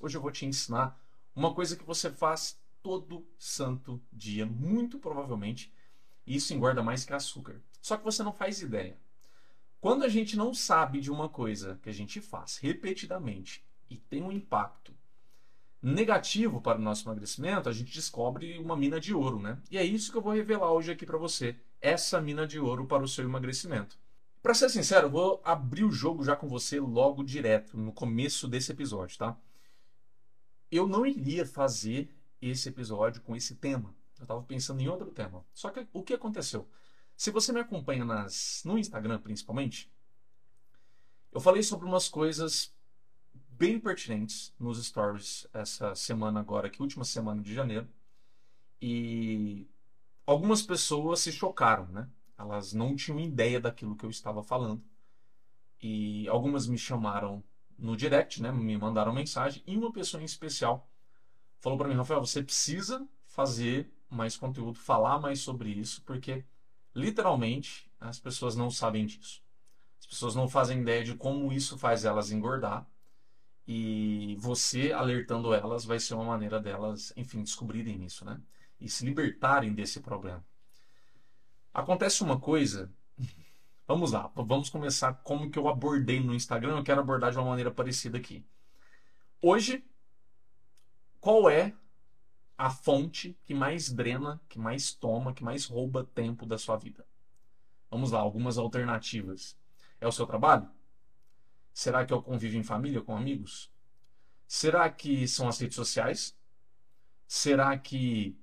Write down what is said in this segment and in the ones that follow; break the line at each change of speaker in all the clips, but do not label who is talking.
Hoje eu vou te ensinar uma coisa que você faz todo santo dia, muito provavelmente, e isso engorda mais que açúcar. Só que você não faz ideia. Quando a gente não sabe de uma coisa que a gente faz repetidamente e tem um impacto negativo para o nosso emagrecimento, a gente descobre uma mina de ouro, né? E é isso que eu vou revelar hoje aqui para você, essa mina de ouro para o seu emagrecimento. Para ser sincero, eu vou abrir o jogo já com você logo direto, no começo desse episódio, tá? Eu não iria fazer esse episódio com esse tema. Eu estava pensando em outro tema. Só que o que aconteceu? Se você me acompanha nas, no Instagram, principalmente, eu falei sobre umas coisas bem pertinentes nos stories essa semana agora, que é última semana de janeiro. E algumas pessoas se chocaram, né? Elas não tinham ideia daquilo que eu estava falando. E algumas me chamaram no direct, né? Me mandaram mensagem. E uma pessoa em especial falou para mim, Rafael, você precisa fazer mais conteúdo, falar mais sobre isso, porque literalmente as pessoas não sabem disso. As pessoas não fazem ideia de como isso faz elas engordar e você alertando elas vai ser uma maneira delas, enfim, descobrirem isso, né? E se libertarem desse problema. Acontece uma coisa. Vamos lá, vamos começar como que eu abordei no Instagram. Eu quero abordar de uma maneira parecida aqui. Hoje, qual é a fonte que mais drena, que mais toma, que mais rouba tempo da sua vida? Vamos lá, algumas alternativas. É o seu trabalho? Será que é o convívio em família, com amigos? Será que são as redes sociais? Será que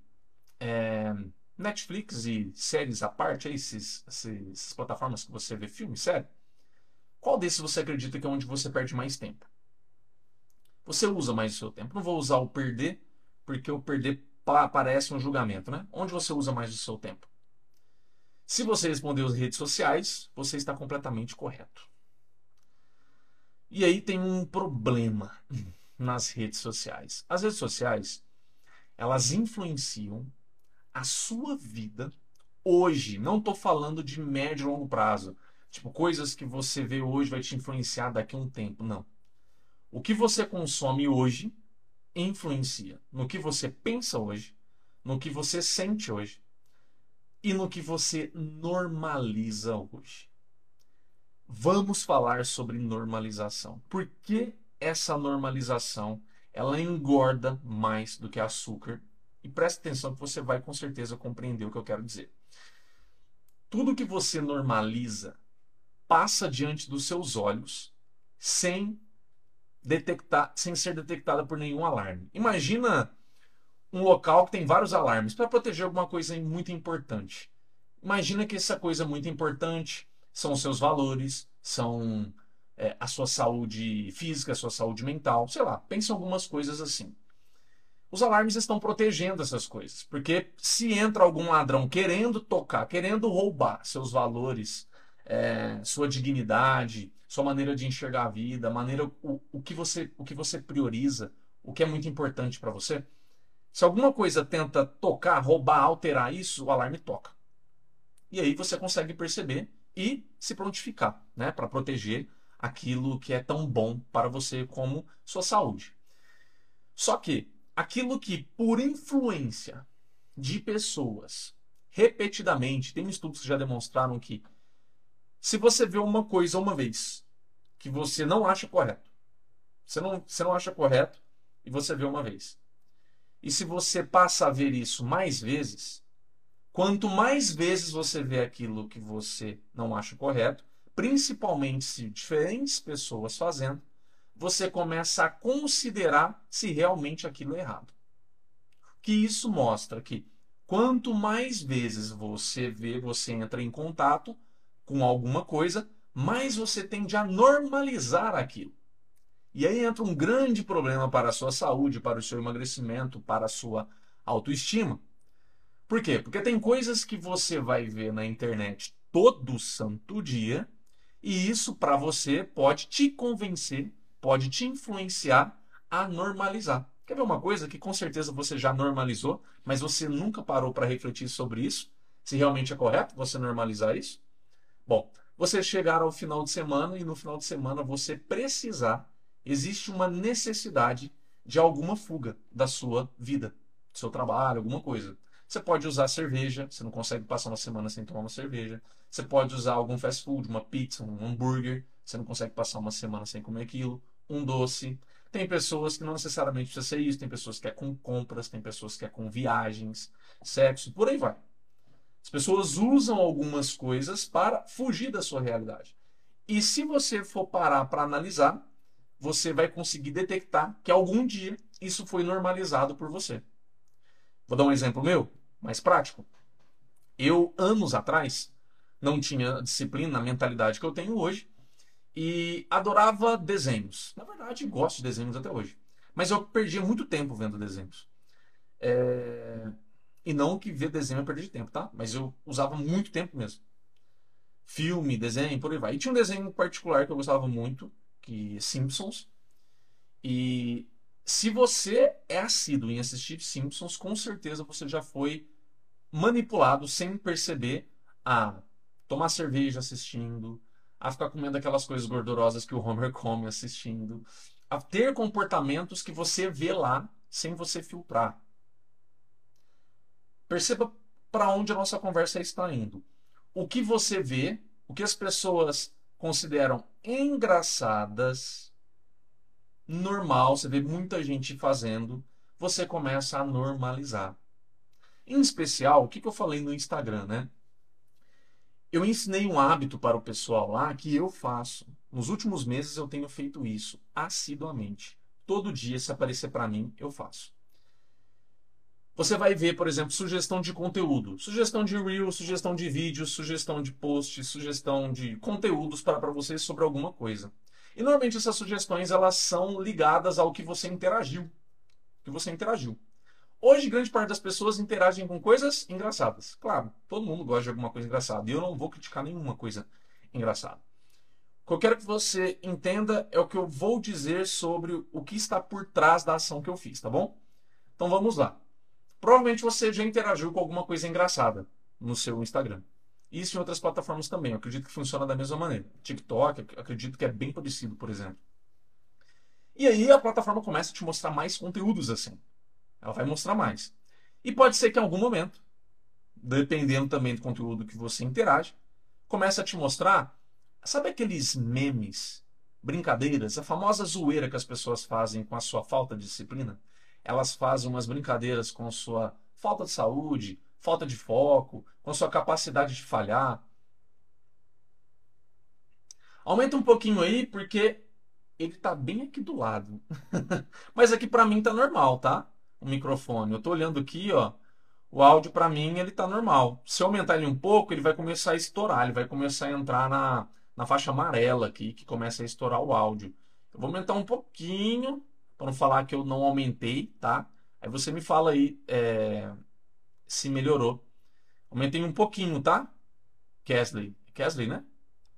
é, Netflix e séries à parte, esses, essas plataformas que você vê filme, série? Qual desses você acredita que é onde você perde mais tempo? Você usa mais o seu tempo. Não vou usar o perder, porque o perder parece um julgamento, né? Onde você usa mais o seu tempo? Se você respondeu as redes sociais, você está completamente correto. E aí tem um problema nas redes sociais. As redes sociais, elas influenciam a sua vida hoje. Não estou falando de médio e longo prazo. Tipo, coisas que você vê hoje vai te influenciar daqui a um tempo. Não. O que você consome hoje influencia no que você pensa hoje, no que você sente hoje e no que você normaliza hoje. Vamos falar sobre normalização. Por que essa normalização ela engorda mais do que açúcar? E preste atenção que você vai com certeza compreender o que eu quero dizer. Tudo que você normaliza passa diante dos seus olhos sem detectar, sem ser detectada por nenhum alarme. Imagina um local que tem vários alarmes para proteger alguma coisa muito importante. Imagina que essa coisa muito importante são os seus valores, são é, a sua saúde física, a sua saúde mental, sei lá, pense em algumas coisas assim. Os alarmes estão protegendo essas coisas, porque se entra algum ladrão querendo tocar, querendo roubar seus valores, é, sua dignidade, sua maneira de enxergar a vida, maneira o, o que você o que você prioriza, o que é muito importante para você. Se alguma coisa tenta tocar, roubar, alterar isso, o alarme toca. E aí você consegue perceber e se prontificar, né, para proteger aquilo que é tão bom para você como sua saúde. Só que aquilo que por influência de pessoas repetidamente, tem estudos que já demonstraram que se você vê uma coisa uma vez que você não acha correto, você não, você não acha correto e você vê uma vez. E se você passa a ver isso mais vezes, Quanto mais vezes você vê aquilo que você não acha correto, principalmente se diferentes pessoas fazendo, você começa a considerar se realmente aquilo é errado. Que isso mostra que quanto mais vezes você vê, você entra em contato com alguma coisa, mais você tende a normalizar aquilo. E aí entra um grande problema para a sua saúde, para o seu emagrecimento, para a sua autoestima. Por quê? Porque tem coisas que você vai ver na internet todo santo dia e isso para você pode te convencer, pode te influenciar a normalizar. Quer ver uma coisa que com certeza você já normalizou, mas você nunca parou para refletir sobre isso? Se realmente é correto você normalizar isso? Bom, você chegar ao final de semana e no final de semana você precisar, existe uma necessidade de alguma fuga da sua vida, do seu trabalho, alguma coisa. Você pode usar cerveja, você não consegue passar uma semana sem tomar uma cerveja. Você pode usar algum fast food, uma pizza, um hambúrguer, você não consegue passar uma semana sem comer aquilo. Um doce. Tem pessoas que não necessariamente precisa ser isso, tem pessoas que é com compras, tem pessoas que é com viagens, sexo, por aí vai. As pessoas usam algumas coisas para fugir da sua realidade. E se você for parar para analisar, você vai conseguir detectar que algum dia isso foi normalizado por você. Vou dar um exemplo meu, mais prático. Eu, anos atrás, não tinha disciplina, a mentalidade que eu tenho hoje, e adorava desenhos. Na verdade, gosto de desenhos até hoje. Mas eu perdia muito tempo vendo desenhos. É... E não que ver desenho é perder de tempo, tá? Mas eu usava muito tempo mesmo. Filme, desenho, por aí vai. E tinha um desenho particular que eu gostava muito, que é Simpsons. E se você é assíduo em assistir Simpsons, com certeza você já foi manipulado sem perceber a tomar cerveja assistindo, a ficar comendo aquelas coisas gordurosas que o Homer come assistindo, a ter comportamentos que você vê lá sem você filtrar. Perceba para onde a nossa conversa está indo. O que você vê, o que as pessoas consideram engraçadas, normal, você vê muita gente fazendo, você começa a normalizar. Em especial, o que, que eu falei no Instagram, né? Eu ensinei um hábito para o pessoal lá que eu faço. Nos últimos meses eu tenho feito isso assiduamente. Todo dia, se aparecer para mim, eu faço. Você vai ver, por exemplo, sugestão de conteúdo, sugestão de reel, sugestão de vídeo, sugestão de post, sugestão de conteúdos para, para você sobre alguma coisa. E normalmente essas sugestões elas são ligadas ao que você interagiu, que você interagiu. Hoje, grande parte das pessoas interagem com coisas engraçadas. Claro, todo mundo gosta de alguma coisa engraçada. E eu não vou criticar nenhuma coisa engraçada. O que eu quero que você entenda é o que eu vou dizer sobre o que está por trás da ação que eu fiz, tá bom? Então vamos lá. Provavelmente você já interagiu com alguma coisa engraçada no seu Instagram. Isso em outras plataformas também. Eu acredito que funciona da mesma maneira. TikTok, acredito que é bem parecido, por exemplo. E aí a plataforma começa a te mostrar mais conteúdos assim. Ela vai mostrar mais. E pode ser que em algum momento, dependendo também do conteúdo que você interage, comece a te mostrar, sabe aqueles memes, brincadeiras, a famosa zoeira que as pessoas fazem com a sua falta de disciplina? elas fazem umas brincadeiras com sua falta de saúde, falta de foco, com sua capacidade de falhar. Aumenta um pouquinho aí, porque ele está bem aqui do lado. Mas aqui para mim tá normal, tá? O microfone. Eu estou olhando aqui, ó. O áudio para mim ele tá normal. Se eu aumentar ele um pouco, ele vai começar a estourar, ele vai começar a entrar na, na faixa amarela aqui, que começa a estourar o áudio. Eu vou aumentar um pouquinho para não falar que eu não aumentei, tá? Aí você me fala aí é, se melhorou. Aumentei um pouquinho, tá? Kesley. Kesley, né?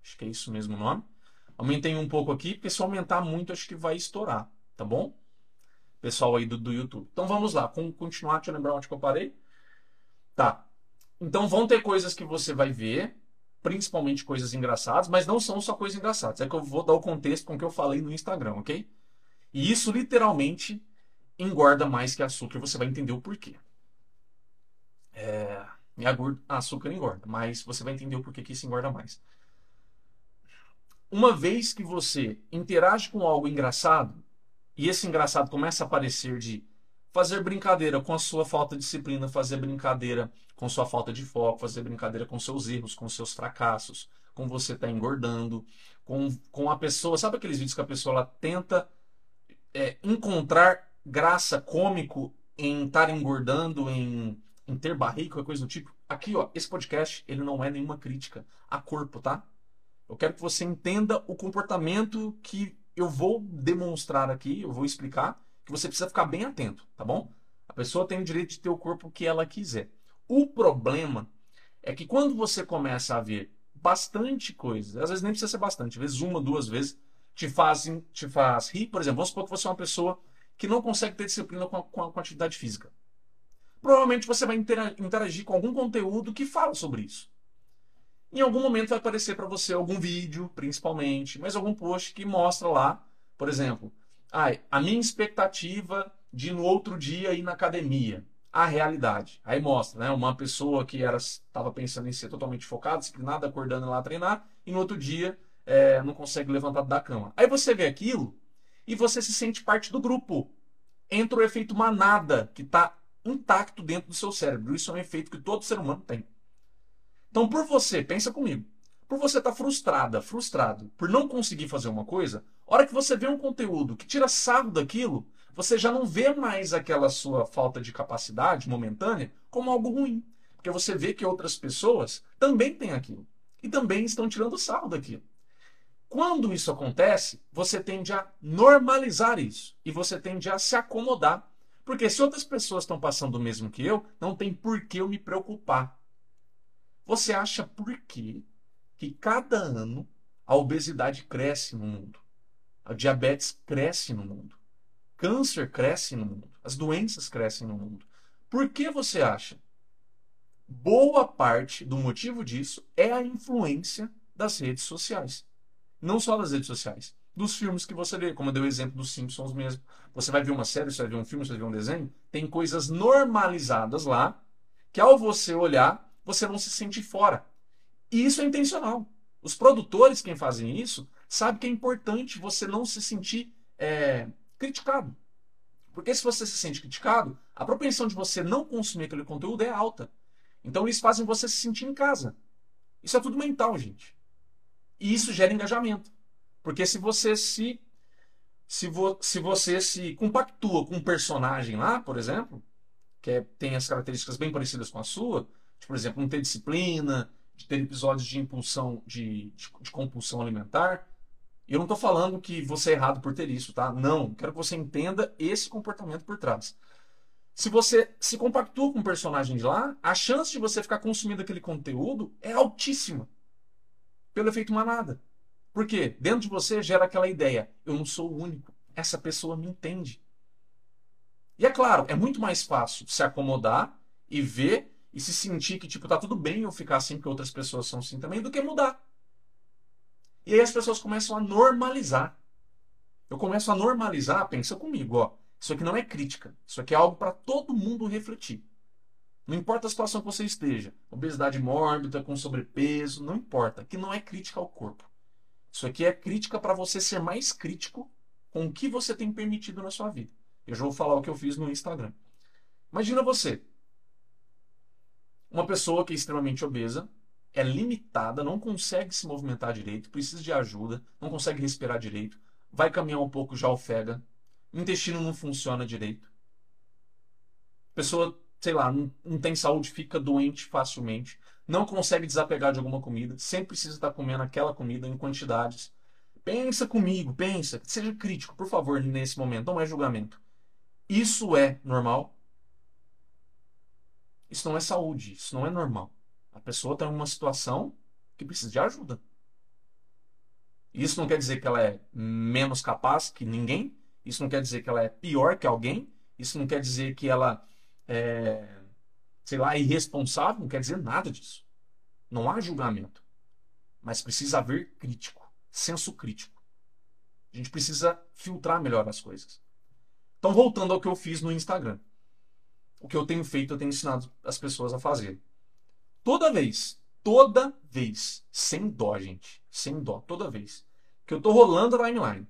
Acho que é isso mesmo o nome. Aumentei um pouco aqui, porque se aumentar muito, acho que vai estourar, tá bom? Pessoal aí do, do YouTube. Então vamos lá, vamos continuar, deixa eu lembrar onde que eu parei. Tá. Então vão ter coisas que você vai ver, principalmente coisas engraçadas, mas não são só coisas engraçadas. É que eu vou dar o contexto com o que eu falei no Instagram, ok? E isso literalmente engorda mais que açúcar. Você vai entender o porquê. É, açúcar engorda, mas você vai entender o porquê que isso engorda mais. Uma vez que você interage com algo engraçado, e esse engraçado começa a aparecer de fazer brincadeira com a sua falta de disciplina, fazer brincadeira com sua falta de foco, fazer brincadeira com seus erros, com seus fracassos, com você estar tá engordando, com, com a pessoa. Sabe aqueles vídeos que a pessoa ela tenta é, encontrar graça cômico em estar engordando, em, em ter barriga, coisa do tipo. Aqui, ó, esse podcast, ele não é nenhuma crítica a corpo, tá? Eu quero que você entenda o comportamento que eu vou demonstrar aqui, eu vou explicar, que você precisa ficar bem atento, tá bom? A pessoa tem o direito de ter o corpo que ela quiser. O problema é que quando você começa a ver bastante coisa, às vezes nem precisa ser bastante, às vezes uma, duas vezes, te, fazem, te faz rir, por exemplo, vamos supor que você é uma pessoa que não consegue ter disciplina com a, com a atividade física. Provavelmente você vai interagir com algum conteúdo que fala sobre isso. Em algum momento vai aparecer para você algum vídeo, principalmente, mas algum post que mostra lá, por exemplo, Ai, a minha expectativa de no outro dia ir na academia. A realidade. Aí mostra, né? Uma pessoa que era estava pensando em ser totalmente focada, disciplinada, acordando lá treinar, e no outro dia é, não consegue levantar da cama. Aí você vê aquilo e você se sente parte do grupo. Entra o efeito manada, que está intacto dentro do seu cérebro. Isso é um efeito que todo ser humano tem. Então, por você, pensa comigo, por você estar tá frustrada, frustrado, por não conseguir fazer uma coisa, hora que você vê um conteúdo que tira sarro daquilo, você já não vê mais aquela sua falta de capacidade momentânea como algo ruim. Porque você vê que outras pessoas também têm aquilo. E também estão tirando sarro daquilo. Quando isso acontece, você tende a normalizar isso. E você tende a se acomodar. Porque se outras pessoas estão passando o mesmo que eu, não tem por que eu me preocupar. Você acha por quê que cada ano a obesidade cresce no mundo? A diabetes cresce no mundo. Câncer cresce no mundo. As doenças crescem no mundo. Por que você acha? Boa parte do motivo disso é a influência das redes sociais. Não só das redes sociais, dos filmes que você vê, como eu dei o exemplo dos Simpsons mesmo. Você vai ver uma série, você vai ver um filme, você vai ver um desenho, tem coisas normalizadas lá que ao você olhar você não se sente fora. E isso é intencional. Os produtores, quem fazem isso, sabem que é importante você não se sentir é, criticado. Porque se você se sente criticado, a propensão de você não consumir aquele conteúdo é alta. Então eles fazem você se sentir em casa. Isso é tudo mental, gente. E isso gera engajamento. Porque se você se se, vo, se você se compactua com um personagem lá, por exemplo, que é, tem as características bem parecidas com a sua, de, por exemplo, não ter disciplina, de ter episódios de impulsão, de, de, de compulsão alimentar. Eu não estou falando que você é errado por ter isso, tá? Não. Quero que você entenda esse comportamento por trás. Se você se compactua com personagem de lá, a chance de você ficar consumindo aquele conteúdo é altíssima. Pelo efeito manada. Por quê? Dentro de você gera aquela ideia: eu não sou o único. Essa pessoa me entende. E é claro, é muito mais fácil se acomodar e ver e se sentir que, tipo, tá tudo bem eu ficar assim porque outras pessoas são assim também, do que mudar. E aí as pessoas começam a normalizar. Eu começo a normalizar, pensa comigo, ó. Isso aqui não é crítica. Isso aqui é algo para todo mundo refletir. Não importa a situação que você esteja, obesidade mórbida, com sobrepeso, não importa. Aqui não é crítica ao corpo. Isso aqui é crítica para você ser mais crítico com o que você tem permitido na sua vida. Eu já vou falar o que eu fiz no Instagram. Imagina você, uma pessoa que é extremamente obesa, é limitada, não consegue se movimentar direito, precisa de ajuda, não consegue respirar direito, vai caminhar um pouco já ofega, intestino não funciona direito. Pessoa, sei lá, não, não tem saúde, fica doente facilmente, não consegue desapegar de alguma comida, sempre precisa estar comendo aquela comida em quantidades. Pensa comigo, pensa, seja crítico, por favor, nesse momento, não é julgamento. Isso é normal? Isso não é saúde, isso não é normal. A pessoa está em uma situação que precisa de ajuda. Isso não quer dizer que ela é menos capaz que ninguém. Isso não quer dizer que ela é pior que alguém. Isso não quer dizer que ela é, sei lá, irresponsável. Não quer dizer nada disso. Não há julgamento. Mas precisa haver crítico, senso crítico. A gente precisa filtrar melhor as coisas. Então, voltando ao que eu fiz no Instagram o que eu tenho feito, eu tenho ensinado as pessoas a fazer. Toda vez, toda vez, sem dó, gente, sem dó, toda vez que eu tô rolando a timeline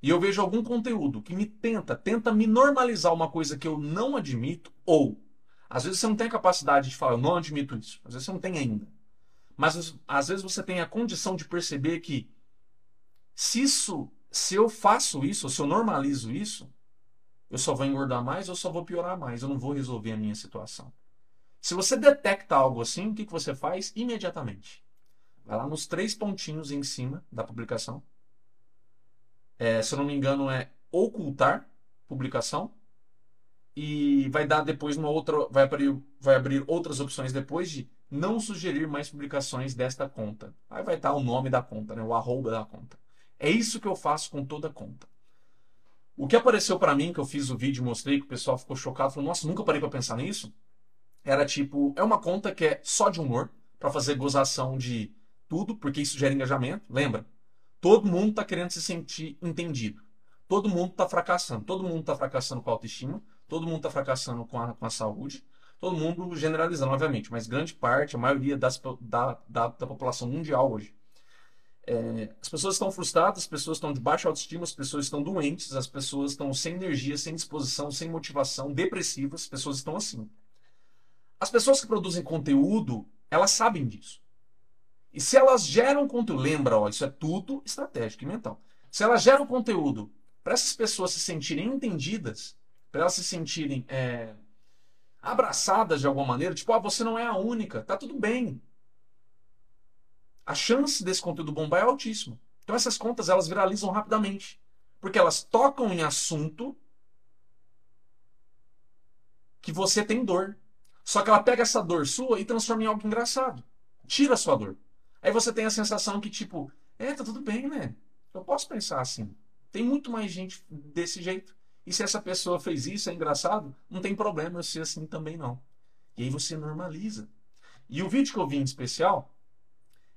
e eu vejo algum conteúdo que me tenta, tenta me normalizar uma coisa que eu não admito, ou às vezes você não tem a capacidade de falar, eu não admito isso, às vezes você não tem ainda. Mas às vezes você tem a condição de perceber que se isso, se eu faço isso, se eu normalizo isso, eu só vou engordar mais ou só vou piorar mais. Eu não vou resolver a minha situação. Se você detecta algo assim, o que, que você faz? Imediatamente. Vai lá nos três pontinhos em cima da publicação. É, se eu não me engano, é ocultar publicação. E vai dar depois uma outra. Vai abrir, vai abrir outras opções depois de não sugerir mais publicações desta conta. Aí vai estar o nome da conta, né? o arroba da conta. É isso que eu faço com toda conta. O que apareceu para mim, que eu fiz o vídeo e mostrei, que o pessoal ficou chocado, falou, nossa, nunca parei para pensar nisso. Era tipo, é uma conta que é só de humor, para fazer gozação de tudo, porque isso gera engajamento. Lembra? Todo mundo tá querendo se sentir entendido. todo mundo está fracassando. Todo mundo está fracassando com a autoestima, todo mundo está fracassando com a, com a saúde, todo mundo generalizando, obviamente, mas grande parte, a maioria das, da, da, da população mundial hoje. É, as pessoas estão frustradas, as pessoas estão de baixa autoestima, as pessoas estão doentes, as pessoas estão sem energia, sem disposição, sem motivação, depressivas, as pessoas estão assim. As pessoas que produzem conteúdo, elas sabem disso. E se elas geram conteúdo, lembra, ó, isso é tudo estratégico e mental. Se elas geram conteúdo para essas pessoas se sentirem entendidas, para elas se sentirem é, abraçadas de alguma maneira, tipo, ah, você não é a única, tá tudo bem. A chance desse conteúdo bombar é altíssima. Então essas contas elas viralizam rapidamente, porque elas tocam em assunto que você tem dor. Só que ela pega essa dor sua e transforma em algo engraçado. Tira a sua dor. Aí você tem a sensação que, tipo, é, tá tudo bem, né? Eu posso pensar assim. Tem muito mais gente desse jeito. E se essa pessoa fez isso, é engraçado, não tem problema eu ser assim também não. E aí você normaliza. E o vídeo que eu vi em especial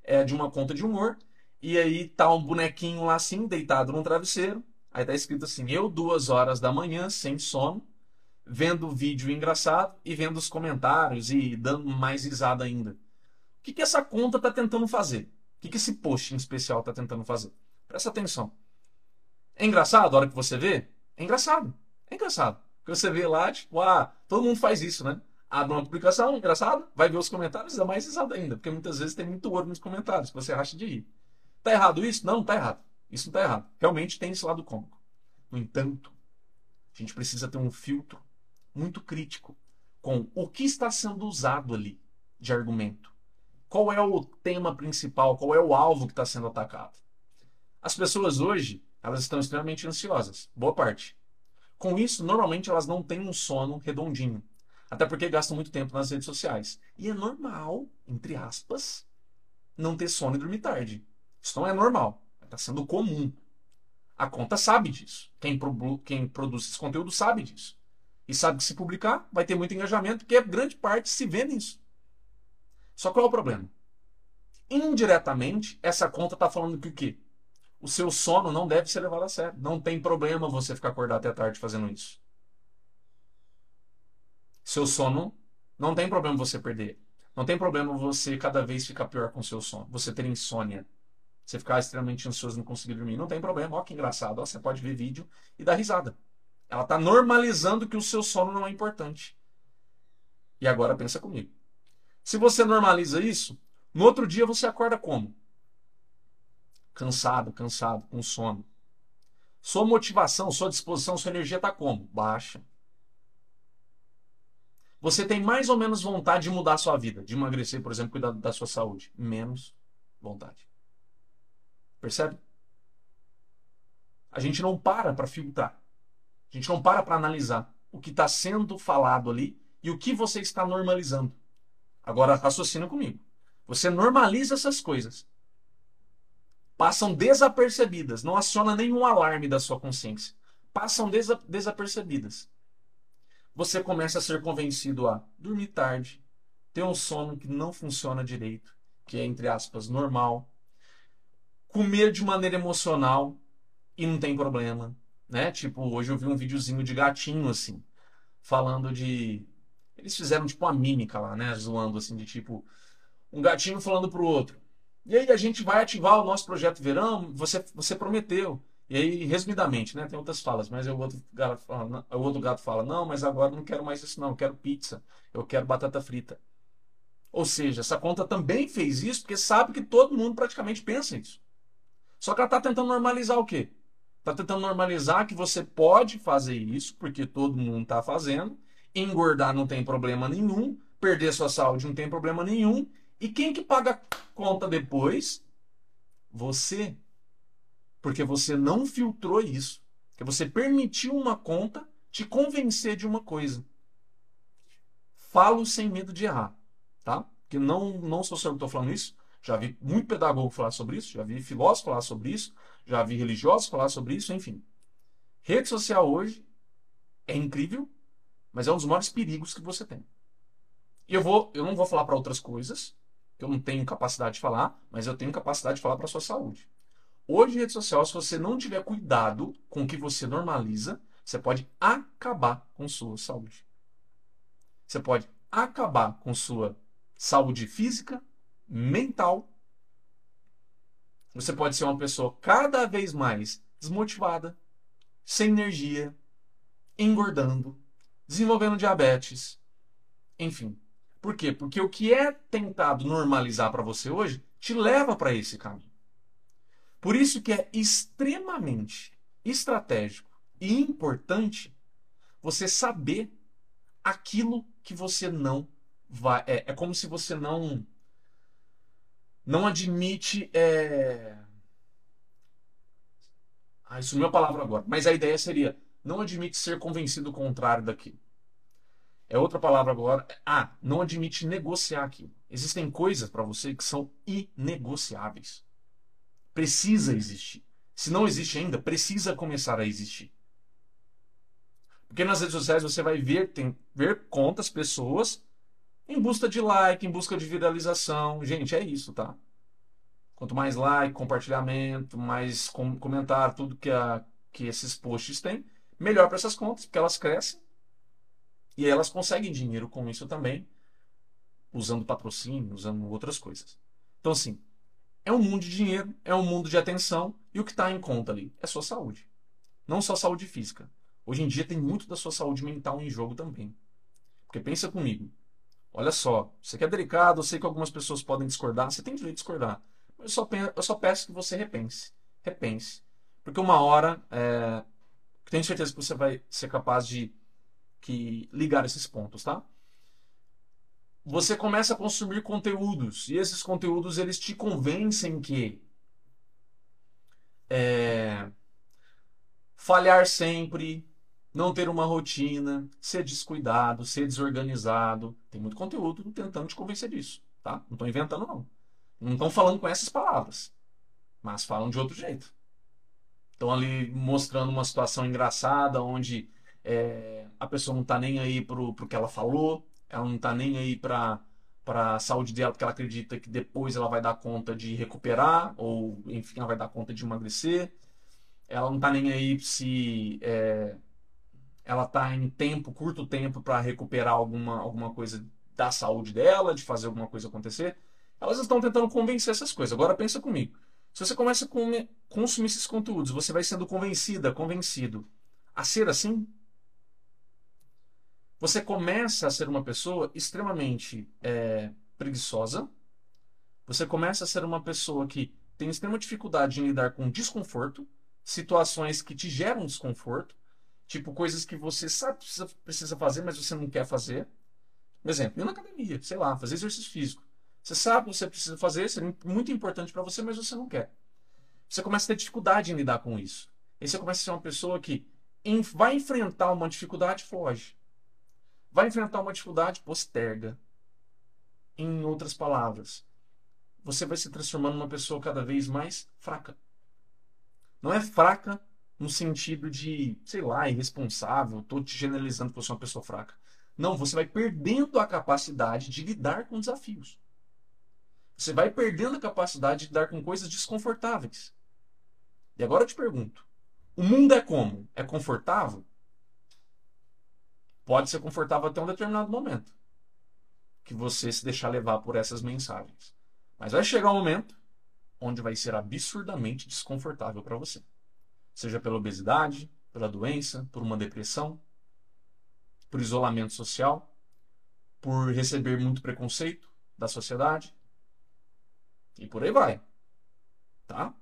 é de uma conta de humor. E aí tá um bonequinho lá assim, deitado num travesseiro. Aí tá escrito assim: Eu, duas horas da manhã, sem sono, vendo o vídeo engraçado e vendo os comentários e dando mais risada ainda que, que essa conta está tentando fazer? O que, que esse post em especial está tentando fazer? Presta atenção. É engraçado a hora que você vê? É engraçado. É engraçado. Porque você vê lá, tipo, ah, todo mundo faz isso, né? Abre uma publicação, engraçado, vai ver os comentários, é mais risado ainda. Porque muitas vezes tem muito ouro nos comentários, que você acha de rir. Tá errado isso? Não, não tá errado. Isso não tá errado. Realmente tem esse lado cômico. No entanto, a gente precisa ter um filtro muito crítico com o que está sendo usado ali de argumento. Qual é o tema principal? Qual é o alvo que está sendo atacado? As pessoas hoje, elas estão extremamente ansiosas, boa parte. Com isso, normalmente elas não têm um sono redondinho, até porque gastam muito tempo nas redes sociais. E é normal, entre aspas, não ter sono e dormir tarde. Isso não é normal, está sendo comum. A conta sabe disso. Quem, quem produz esse conteúdo sabe disso. E sabe que se publicar, vai ter muito engajamento, porque grande parte se vê nisso. Só qual é o problema? Indiretamente, essa conta está falando que o quê? O seu sono não deve ser levado a sério. Não tem problema você ficar acordado até tarde fazendo isso. Seu sono, não tem problema você perder. Não tem problema você cada vez ficar pior com seu sono. Você ter insônia. Você ficar extremamente ansioso e não conseguir dormir. Não tem problema. Olha que engraçado. Ó, você pode ver vídeo e dar risada. Ela está normalizando que o seu sono não é importante. E agora pensa comigo. Se você normaliza isso, no outro dia você acorda como? Cansado, cansado, com sono. Sua motivação, sua disposição, sua energia está como? Baixa. Você tem mais ou menos vontade de mudar a sua vida, de emagrecer, por exemplo, cuidar da sua saúde. Menos vontade. Percebe? A gente não para para filtrar. A gente não para para analisar o que está sendo falado ali e o que você está normalizando. Agora raciocina comigo. Você normaliza essas coisas. Passam desapercebidas, não aciona nenhum alarme da sua consciência. Passam desa desapercebidas. Você começa a ser convencido a dormir tarde, ter um sono que não funciona direito, que é entre aspas normal, comer de maneira emocional e não tem problema, né? Tipo, hoje eu vi um videozinho de gatinho assim, falando de eles fizeram tipo uma mímica lá, né? Zoando assim, de tipo, um gatinho falando pro outro. E aí a gente vai ativar o nosso projeto verão, você, você prometeu. E aí, resumidamente, né? Tem outras falas, mas o outro, gato fala, o outro gato fala, não, mas agora não quero mais isso, não, eu quero pizza, eu quero batata frita. Ou seja, essa conta também fez isso porque sabe que todo mundo praticamente pensa isso. Só que ela está tentando normalizar o quê? Está tentando normalizar que você pode fazer isso, porque todo mundo está fazendo, engordar não tem problema nenhum, perder sua saúde não tem problema nenhum. E quem que paga a conta depois? Você. Porque você não filtrou isso. Porque você permitiu uma conta te convencer de uma coisa. Falo sem medo de errar, tá? Porque não, não sou eu que estou falando isso. Já vi muito pedagogo falar sobre isso, já vi filósofo falar sobre isso, já vi religiosos falar sobre isso, enfim. Rede social hoje é incrível, mas é um dos maiores perigos que você tem. E eu, vou, eu não vou falar para outras coisas, que eu não tenho capacidade de falar, mas eu tenho capacidade de falar para a sua saúde. Hoje, rede social, se você não tiver cuidado com o que você normaliza, você pode acabar com sua saúde. Você pode acabar com sua saúde física, mental. Você pode ser uma pessoa cada vez mais desmotivada, sem energia, engordando, desenvolvendo diabetes, enfim. Por quê? Porque o que é tentado normalizar para você hoje te leva para esse caminho. Por isso que é extremamente estratégico e importante você saber aquilo que você não vai. É, é como se você não não admite. É... Ah, sumiu a palavra agora. Mas a ideia seria: não admite ser convencido contrário daquilo. É outra palavra agora. Ah, não admite negociar aquilo. Existem coisas para você que são inegociáveis. Precisa existir. Se não existe ainda, precisa começar a existir. Porque nas redes sociais você vai ver, tem, ver contas, pessoas em busca de like, em busca de viralização. Gente, é isso, tá? Quanto mais like, compartilhamento, mais com, comentário, tudo que, a, que esses posts têm, melhor para essas contas, porque elas crescem e elas conseguem dinheiro com isso também, usando patrocínio, usando outras coisas. Então, assim, é um mundo de dinheiro, é um mundo de atenção e o que está em conta ali é sua saúde. Não só saúde física. Hoje em dia tem muito da sua saúde mental em jogo também. Porque pensa comigo. Olha só, você que é delicado, eu sei que algumas pessoas podem discordar, você tem direito de discordar. Eu só, eu só peço que você repense. Repense. Porque uma hora, é, tenho certeza que você vai ser capaz de que, ligar esses pontos, tá? Você começa a consumir conteúdos e esses conteúdos eles te convencem que é, falhar sempre, não ter uma rotina, ser descuidado, ser desorganizado. Tem muito conteúdo tentando te convencer disso, tá? Não estou inventando, não. Não estão falando com essas palavras, mas falam de outro jeito. Estão ali mostrando uma situação engraçada onde é, a pessoa não está nem aí pro, pro que ela falou, ela não está nem aí para para a saúde dela, porque ela acredita que depois ela vai dar conta de recuperar, ou enfim, ela vai dar conta de emagrecer. Ela não está nem aí se é, ela está em tempo, curto tempo, para recuperar alguma, alguma coisa da saúde dela, de fazer alguma coisa acontecer. Elas estão tentando convencer essas coisas. Agora pensa comigo. Se você começa a consumir esses conteúdos, você vai sendo convencida, convencido a ser assim, você começa a ser uma pessoa extremamente é, preguiçosa. Você começa a ser uma pessoa que tem extrema dificuldade em lidar com desconforto, situações que te geram desconforto. Tipo, coisas que você sabe precisa, precisa fazer, mas você não quer fazer. Por exemplo, ir na academia, sei lá, fazer exercício físico. Você sabe que você precisa fazer, seria muito importante para você, mas você não quer. Você começa a ter dificuldade em lidar com isso. Aí você começa a ser uma pessoa que vai enfrentar uma dificuldade, foge. Vai enfrentar uma dificuldade, posterga. Em outras palavras, você vai se transformando numa pessoa cada vez mais fraca. Não é fraca no sentido de, sei lá, irresponsável, estou te generalizando que você é uma pessoa fraca. Não, você vai perdendo a capacidade de lidar com desafios. Você vai perdendo a capacidade de lidar com coisas desconfortáveis. E agora eu te pergunto: o mundo é como? É confortável? Pode ser confortável até um determinado momento. Que você se deixar levar por essas mensagens. Mas vai chegar um momento onde vai ser absurdamente desconfortável para você seja pela obesidade, pela doença, por uma depressão, por isolamento social, por receber muito preconceito da sociedade e por aí vai, tá?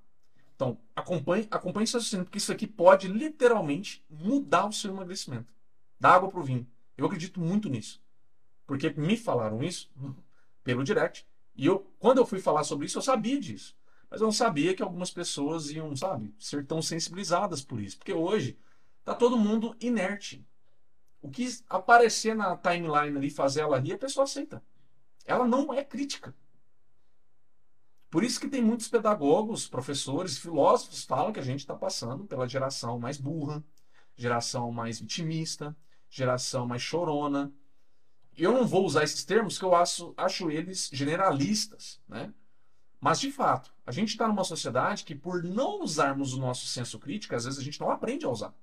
Então acompanhe, acompanhe esse raciocínio porque isso aqui pode literalmente mudar o seu emagrecimento, da água para o vinho. Eu acredito muito nisso, porque me falaram isso pelo direct e eu, quando eu fui falar sobre isso, eu sabia disso. Mas eu não sabia que algumas pessoas iam, sabe, ser tão sensibilizadas por isso. Porque hoje tá todo mundo inerte. O que aparecer na timeline ali, fazer ela rir, a pessoa aceita. Ela não é crítica. Por isso que tem muitos pedagogos, professores, filósofos falam que a gente está passando pela geração mais burra, geração mais vitimista, geração mais chorona. Eu não vou usar esses termos que eu acho, acho eles generalistas, né? Mas, de fato, a gente está numa sociedade que, por não usarmos o nosso senso crítico, às vezes a gente não aprende a usar.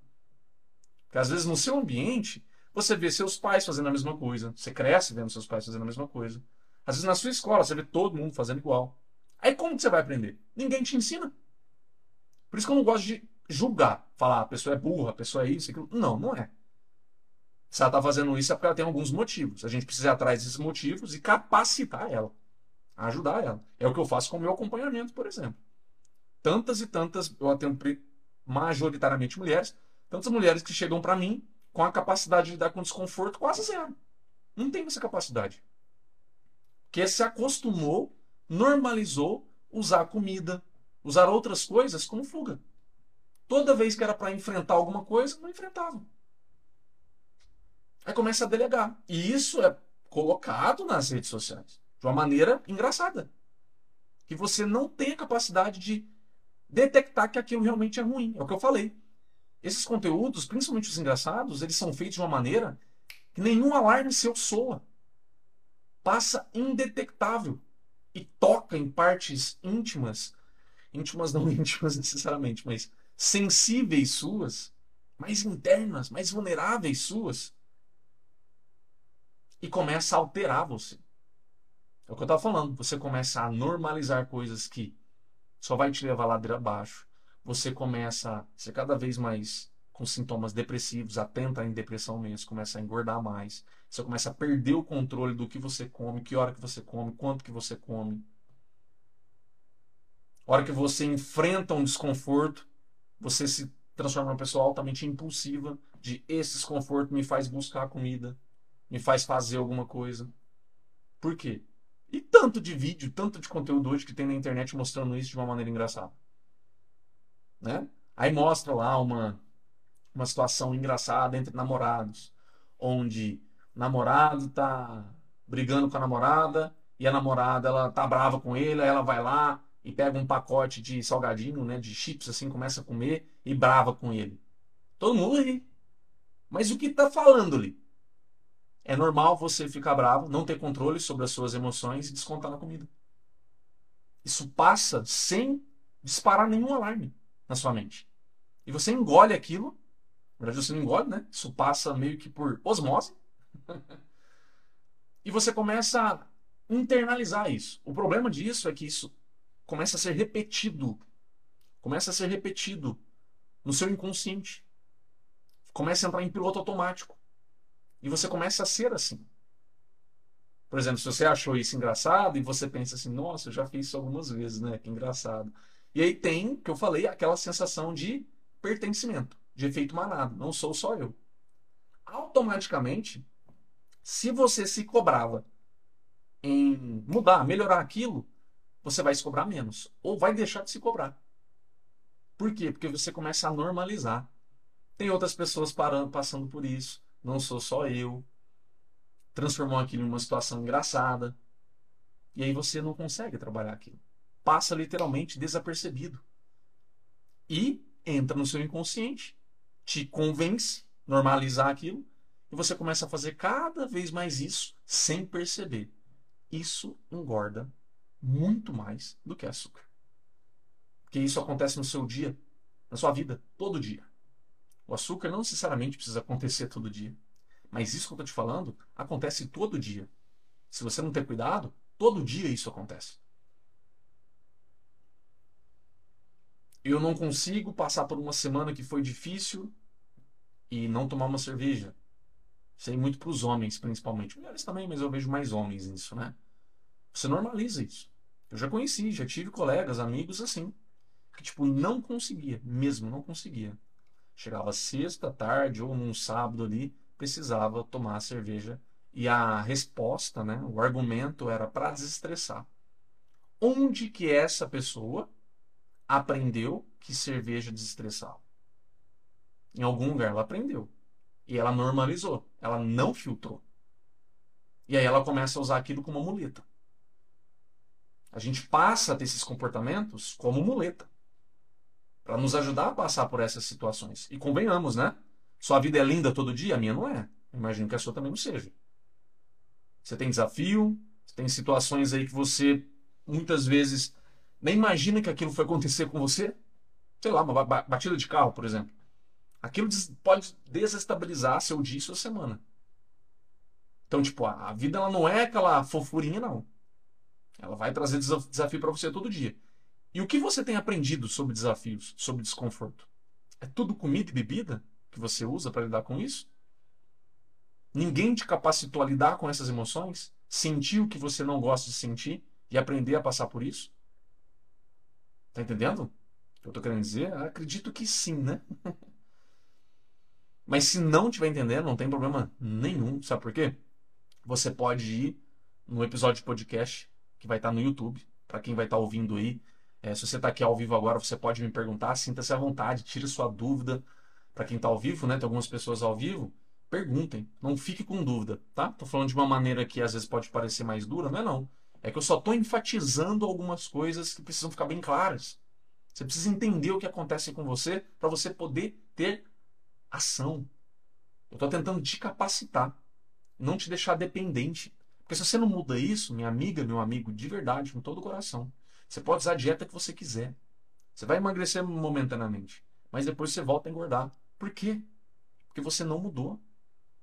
Porque, às vezes, no seu ambiente, você vê seus pais fazendo a mesma coisa. Você cresce vendo seus pais fazendo a mesma coisa. Às vezes, na sua escola, você vê todo mundo fazendo igual. Aí, como que você vai aprender? Ninguém te ensina. Por isso que eu não gosto de julgar. Falar, a pessoa é burra, a pessoa é isso, aquilo. Não, não é. Se ela está fazendo isso é porque ela tem alguns motivos. A gente precisa ir atrás desses motivos e capacitar ela ajudar ela. É o que eu faço com o meu acompanhamento, por exemplo. Tantas e tantas, eu atendo majoritariamente mulheres, tantas mulheres que chegam para mim com a capacidade de lidar com desconforto quase zero. Não tem essa capacidade. Que se acostumou, normalizou usar comida, usar outras coisas como fuga. Toda vez que era para enfrentar alguma coisa, não enfrentava. Aí começa a delegar. E isso é colocado nas redes sociais de uma maneira engraçada. Que você não tem a capacidade de detectar que aquilo realmente é ruim. É o que eu falei. Esses conteúdos, principalmente os engraçados, eles são feitos de uma maneira que nenhum alarme seu soa. Passa indetectável e toca em partes íntimas, íntimas não íntimas necessariamente, mas sensíveis suas, mais internas, mais vulneráveis suas, e começa a alterar você. É o que eu estava falando. Você começa a normalizar coisas que só vai te levar ladeira abaixo. Você começa a ser cada vez mais com sintomas depressivos, atenta em depressão mesmo, começa a engordar mais. Você começa a perder o controle do que você come, que hora que você come, quanto que você come. A hora que você enfrenta um desconforto, você se transforma numa pessoa altamente impulsiva, de esse desconforto me faz buscar comida, me faz fazer alguma coisa. Por quê? E tanto de vídeo, tanto de conteúdo hoje que tem na internet mostrando isso de uma maneira engraçada. Né? Aí mostra lá uma, uma situação engraçada entre namorados, onde o namorado tá brigando com a namorada e a namorada ela tá brava com ele, aí ela vai lá e pega um pacote de salgadinho, né, de chips assim, começa a comer e brava com ele. Todo mundo ri. Mas o que tá falando ali? É normal você ficar bravo, não ter controle sobre as suas emoções e descontar na comida. Isso passa sem disparar nenhum alarme na sua mente. E você engole aquilo. Na verdade, você não engole, né? Isso passa meio que por osmose. e você começa a internalizar isso. O problema disso é que isso começa a ser repetido. Começa a ser repetido no seu inconsciente. Começa a entrar em piloto automático. E você começa a ser assim. Por exemplo, se você achou isso engraçado e você pensa assim, nossa, eu já fiz isso algumas vezes, né? Que engraçado. E aí tem, que eu falei, aquela sensação de pertencimento, de efeito manado. Não sou só eu. Automaticamente, se você se cobrava em mudar, melhorar aquilo, você vai se cobrar menos. Ou vai deixar de se cobrar. Por quê? Porque você começa a normalizar. Tem outras pessoas parando, passando por isso não sou só eu. Transformou aquilo em uma situação engraçada. E aí você não consegue trabalhar aquilo. Passa literalmente desapercebido. E entra no seu inconsciente, te convence, normalizar aquilo, e você começa a fazer cada vez mais isso sem perceber. Isso engorda muito mais do que açúcar. Porque isso acontece no seu dia, na sua vida, todo dia. O açúcar não necessariamente precisa acontecer todo dia. Mas isso que eu estou te falando acontece todo dia. Se você não ter cuidado, todo dia isso acontece. Eu não consigo passar por uma semana que foi difícil e não tomar uma cerveja. Sei muito para os homens, principalmente. Mulheres também, mas eu vejo mais homens nisso, né? Você normaliza isso. Eu já conheci, já tive colegas, amigos assim, que tipo não conseguia, mesmo não conseguia. Chegava sexta tarde ou num sábado ali, precisava tomar cerveja e a resposta, né, o argumento era para desestressar. Onde que essa pessoa aprendeu que cerveja desestressava? Em algum lugar ela aprendeu. E ela normalizou. Ela não filtrou. E aí ela começa a usar aquilo como muleta. A gente passa a ter esses comportamentos como muleta para nos ajudar a passar por essas situações. E convenhamos, né? Sua vida é linda todo dia? A minha não é. Imagino que a sua também não seja. Você tem desafio, você tem situações aí que você muitas vezes Nem imagina que aquilo foi acontecer com você. Sei lá, uma batida de carro, por exemplo. Aquilo pode desestabilizar seu dia e sua semana. Então, tipo, a vida ela não é aquela fofurinha, não. Ela vai trazer desafio para você todo dia. E o que você tem aprendido sobre desafios, sobre desconforto? É tudo comida e bebida que você usa para lidar com isso? Ninguém te capacitou a lidar com essas emoções? Sentir o que você não gosta de sentir e aprender a passar por isso? Tá entendendo? O que eu tô querendo dizer? acredito que sim, né? Mas se não estiver entendendo, não tem problema nenhum. Sabe por quê? Você pode ir no episódio de podcast que vai estar no YouTube. Para quem vai estar ouvindo aí. É, se você está aqui ao vivo agora, você pode me perguntar. Sinta-se à vontade, tire sua dúvida. Para quem está ao vivo, né? Tem algumas pessoas ao vivo. Perguntem. Não fique com dúvida, tá? Tô falando de uma maneira que às vezes pode parecer mais dura. Não é não. É que eu só estou enfatizando algumas coisas que precisam ficar bem claras. Você precisa entender o que acontece com você para você poder ter ação. Eu estou tentando te capacitar, não te deixar dependente. Porque se você não muda isso, minha amiga, meu amigo, de verdade, com todo o coração, você pode usar a dieta que você quiser. Você vai emagrecer momentaneamente, mas depois você volta a engordar. Por quê? Porque você não mudou.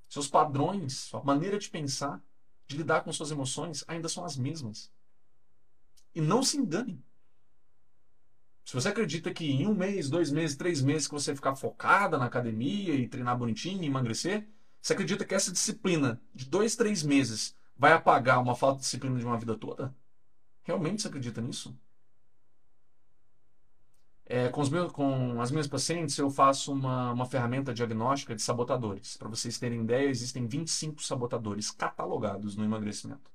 Seus padrões, sua maneira de pensar, de lidar com suas emoções ainda são as mesmas. E não se engane. Se você acredita que em um mês, dois meses, três meses que você ficar focada na academia e treinar bonitinho e emagrecer, você acredita que essa disciplina de dois, três meses vai apagar uma falta de disciplina de uma vida toda? Realmente você acredita nisso? É, com, meus, com, as minhas pacientes, eu faço uma, uma ferramenta diagnóstica de sabotadores. Para vocês terem ideia, existem 25 sabotadores catalogados no emagrecimento.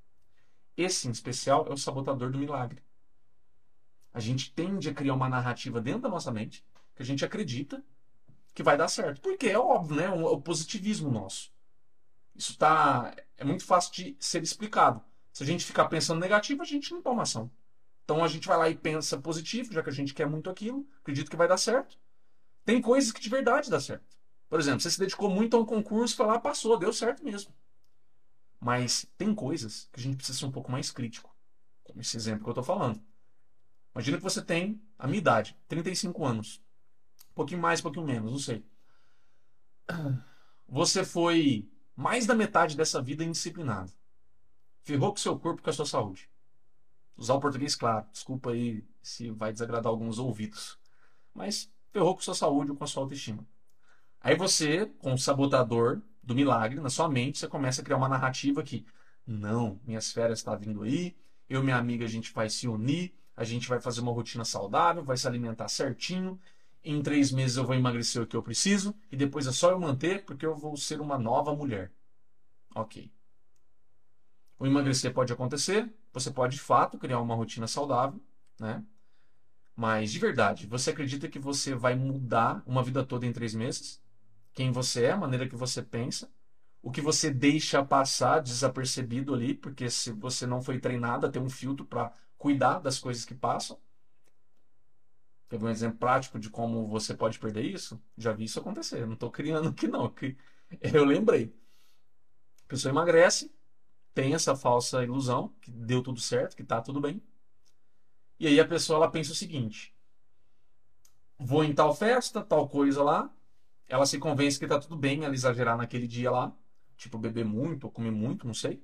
Esse, em especial, é o sabotador do milagre. A gente tende a criar uma narrativa dentro da nossa mente que a gente acredita que vai dar certo. Porque é óbvio, né? O positivismo nosso. Isso tá, é muito fácil de ser explicado. Se a gente ficar pensando negativo, a gente não toma ação. Então a gente vai lá e pensa positivo, já que a gente quer muito aquilo, acredito que vai dar certo. Tem coisas que de verdade dá certo. Por exemplo, você se dedicou muito a um concurso, foi lá, passou, deu certo mesmo. Mas tem coisas que a gente precisa ser um pouco mais crítico. Como esse exemplo que eu estou falando. Imagina que você tem a minha idade, 35 anos. Um pouquinho mais, um pouquinho menos, não sei. Você foi mais da metade dessa vida indisciplinado. Ferrou com o seu corpo e com a sua saúde. Usar o português claro. Desculpa aí se vai desagradar alguns ouvidos. Mas ferrou com a sua saúde ou com a sua autoestima. Aí você, com o sabotador do milagre na sua mente, você começa a criar uma narrativa que não, minhas férias estão tá vindo aí, eu e minha amiga a gente vai se unir, a gente vai fazer uma rotina saudável, vai se alimentar certinho. Em três meses eu vou emagrecer o que eu preciso e depois é só eu manter porque eu vou ser uma nova mulher. Ok. O emagrecer pode acontecer, você pode de fato criar uma rotina saudável, né? Mas de verdade, você acredita que você vai mudar uma vida toda em três meses? Quem você é, a maneira que você pensa, o que você deixa passar desapercebido ali, porque se você não foi treinado a ter um filtro para cuidar das coisas que passam. Quer um exemplo prático de como você pode perder isso? Já vi isso acontecer. Não estou criando aqui, não. Eu lembrei. A pessoa emagrece, tem essa falsa ilusão que deu tudo certo, que está tudo bem. E aí a pessoa ela pensa o seguinte: vou em tal festa, tal coisa lá. Ela se convence que está tudo bem ela exagerar naquele dia lá, tipo beber muito ou comer muito, não sei.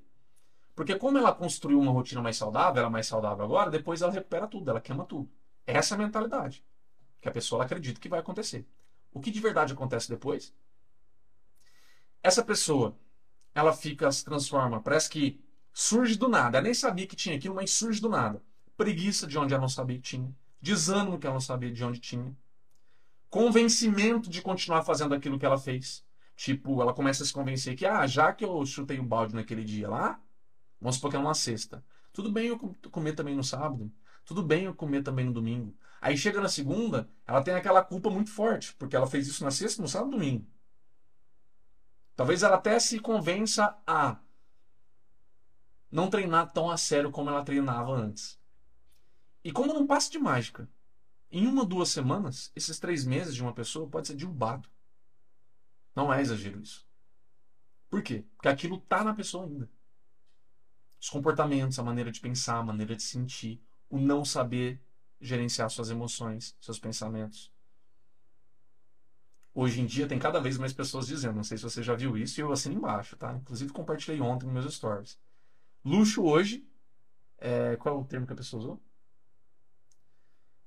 Porque como ela construiu uma rotina mais saudável, ela é mais saudável agora, depois ela recupera tudo, ela queima tudo. Essa é a mentalidade que a pessoa acredita que vai acontecer. O que de verdade acontece depois? Essa pessoa, ela fica, se transforma, parece que surge do nada. Ela nem sabia que tinha aquilo, mas surge do nada. Preguiça de onde ela não sabia que tinha. Desânimo que ela não sabia de onde tinha. Convencimento de continuar fazendo aquilo que ela fez. Tipo, ela começa a se convencer que, ah, já que eu chutei o balde naquele dia lá, Vamos supor que é uma sexta. Tudo bem eu comer também no sábado. Tudo bem eu comer também no domingo. Aí chega na segunda, ela tem aquela culpa muito forte, porque ela fez isso na sexta, no sábado e domingo. Talvez ela até se convença a não treinar tão a sério como ela treinava antes. E como não passa de mágica, em uma, duas semanas, esses três meses de uma pessoa pode ser derrubado. Não é exagero isso. Por quê? Porque aquilo está na pessoa ainda os comportamentos, a maneira de pensar, a maneira de sentir, o não saber gerenciar suas emoções, seus pensamentos. Hoje em dia tem cada vez mais pessoas dizendo, não sei se você já viu isso, e eu assino embaixo, tá? Inclusive compartilhei ontem nos meus stories. Luxo hoje, é... qual é o termo que a pessoa usou?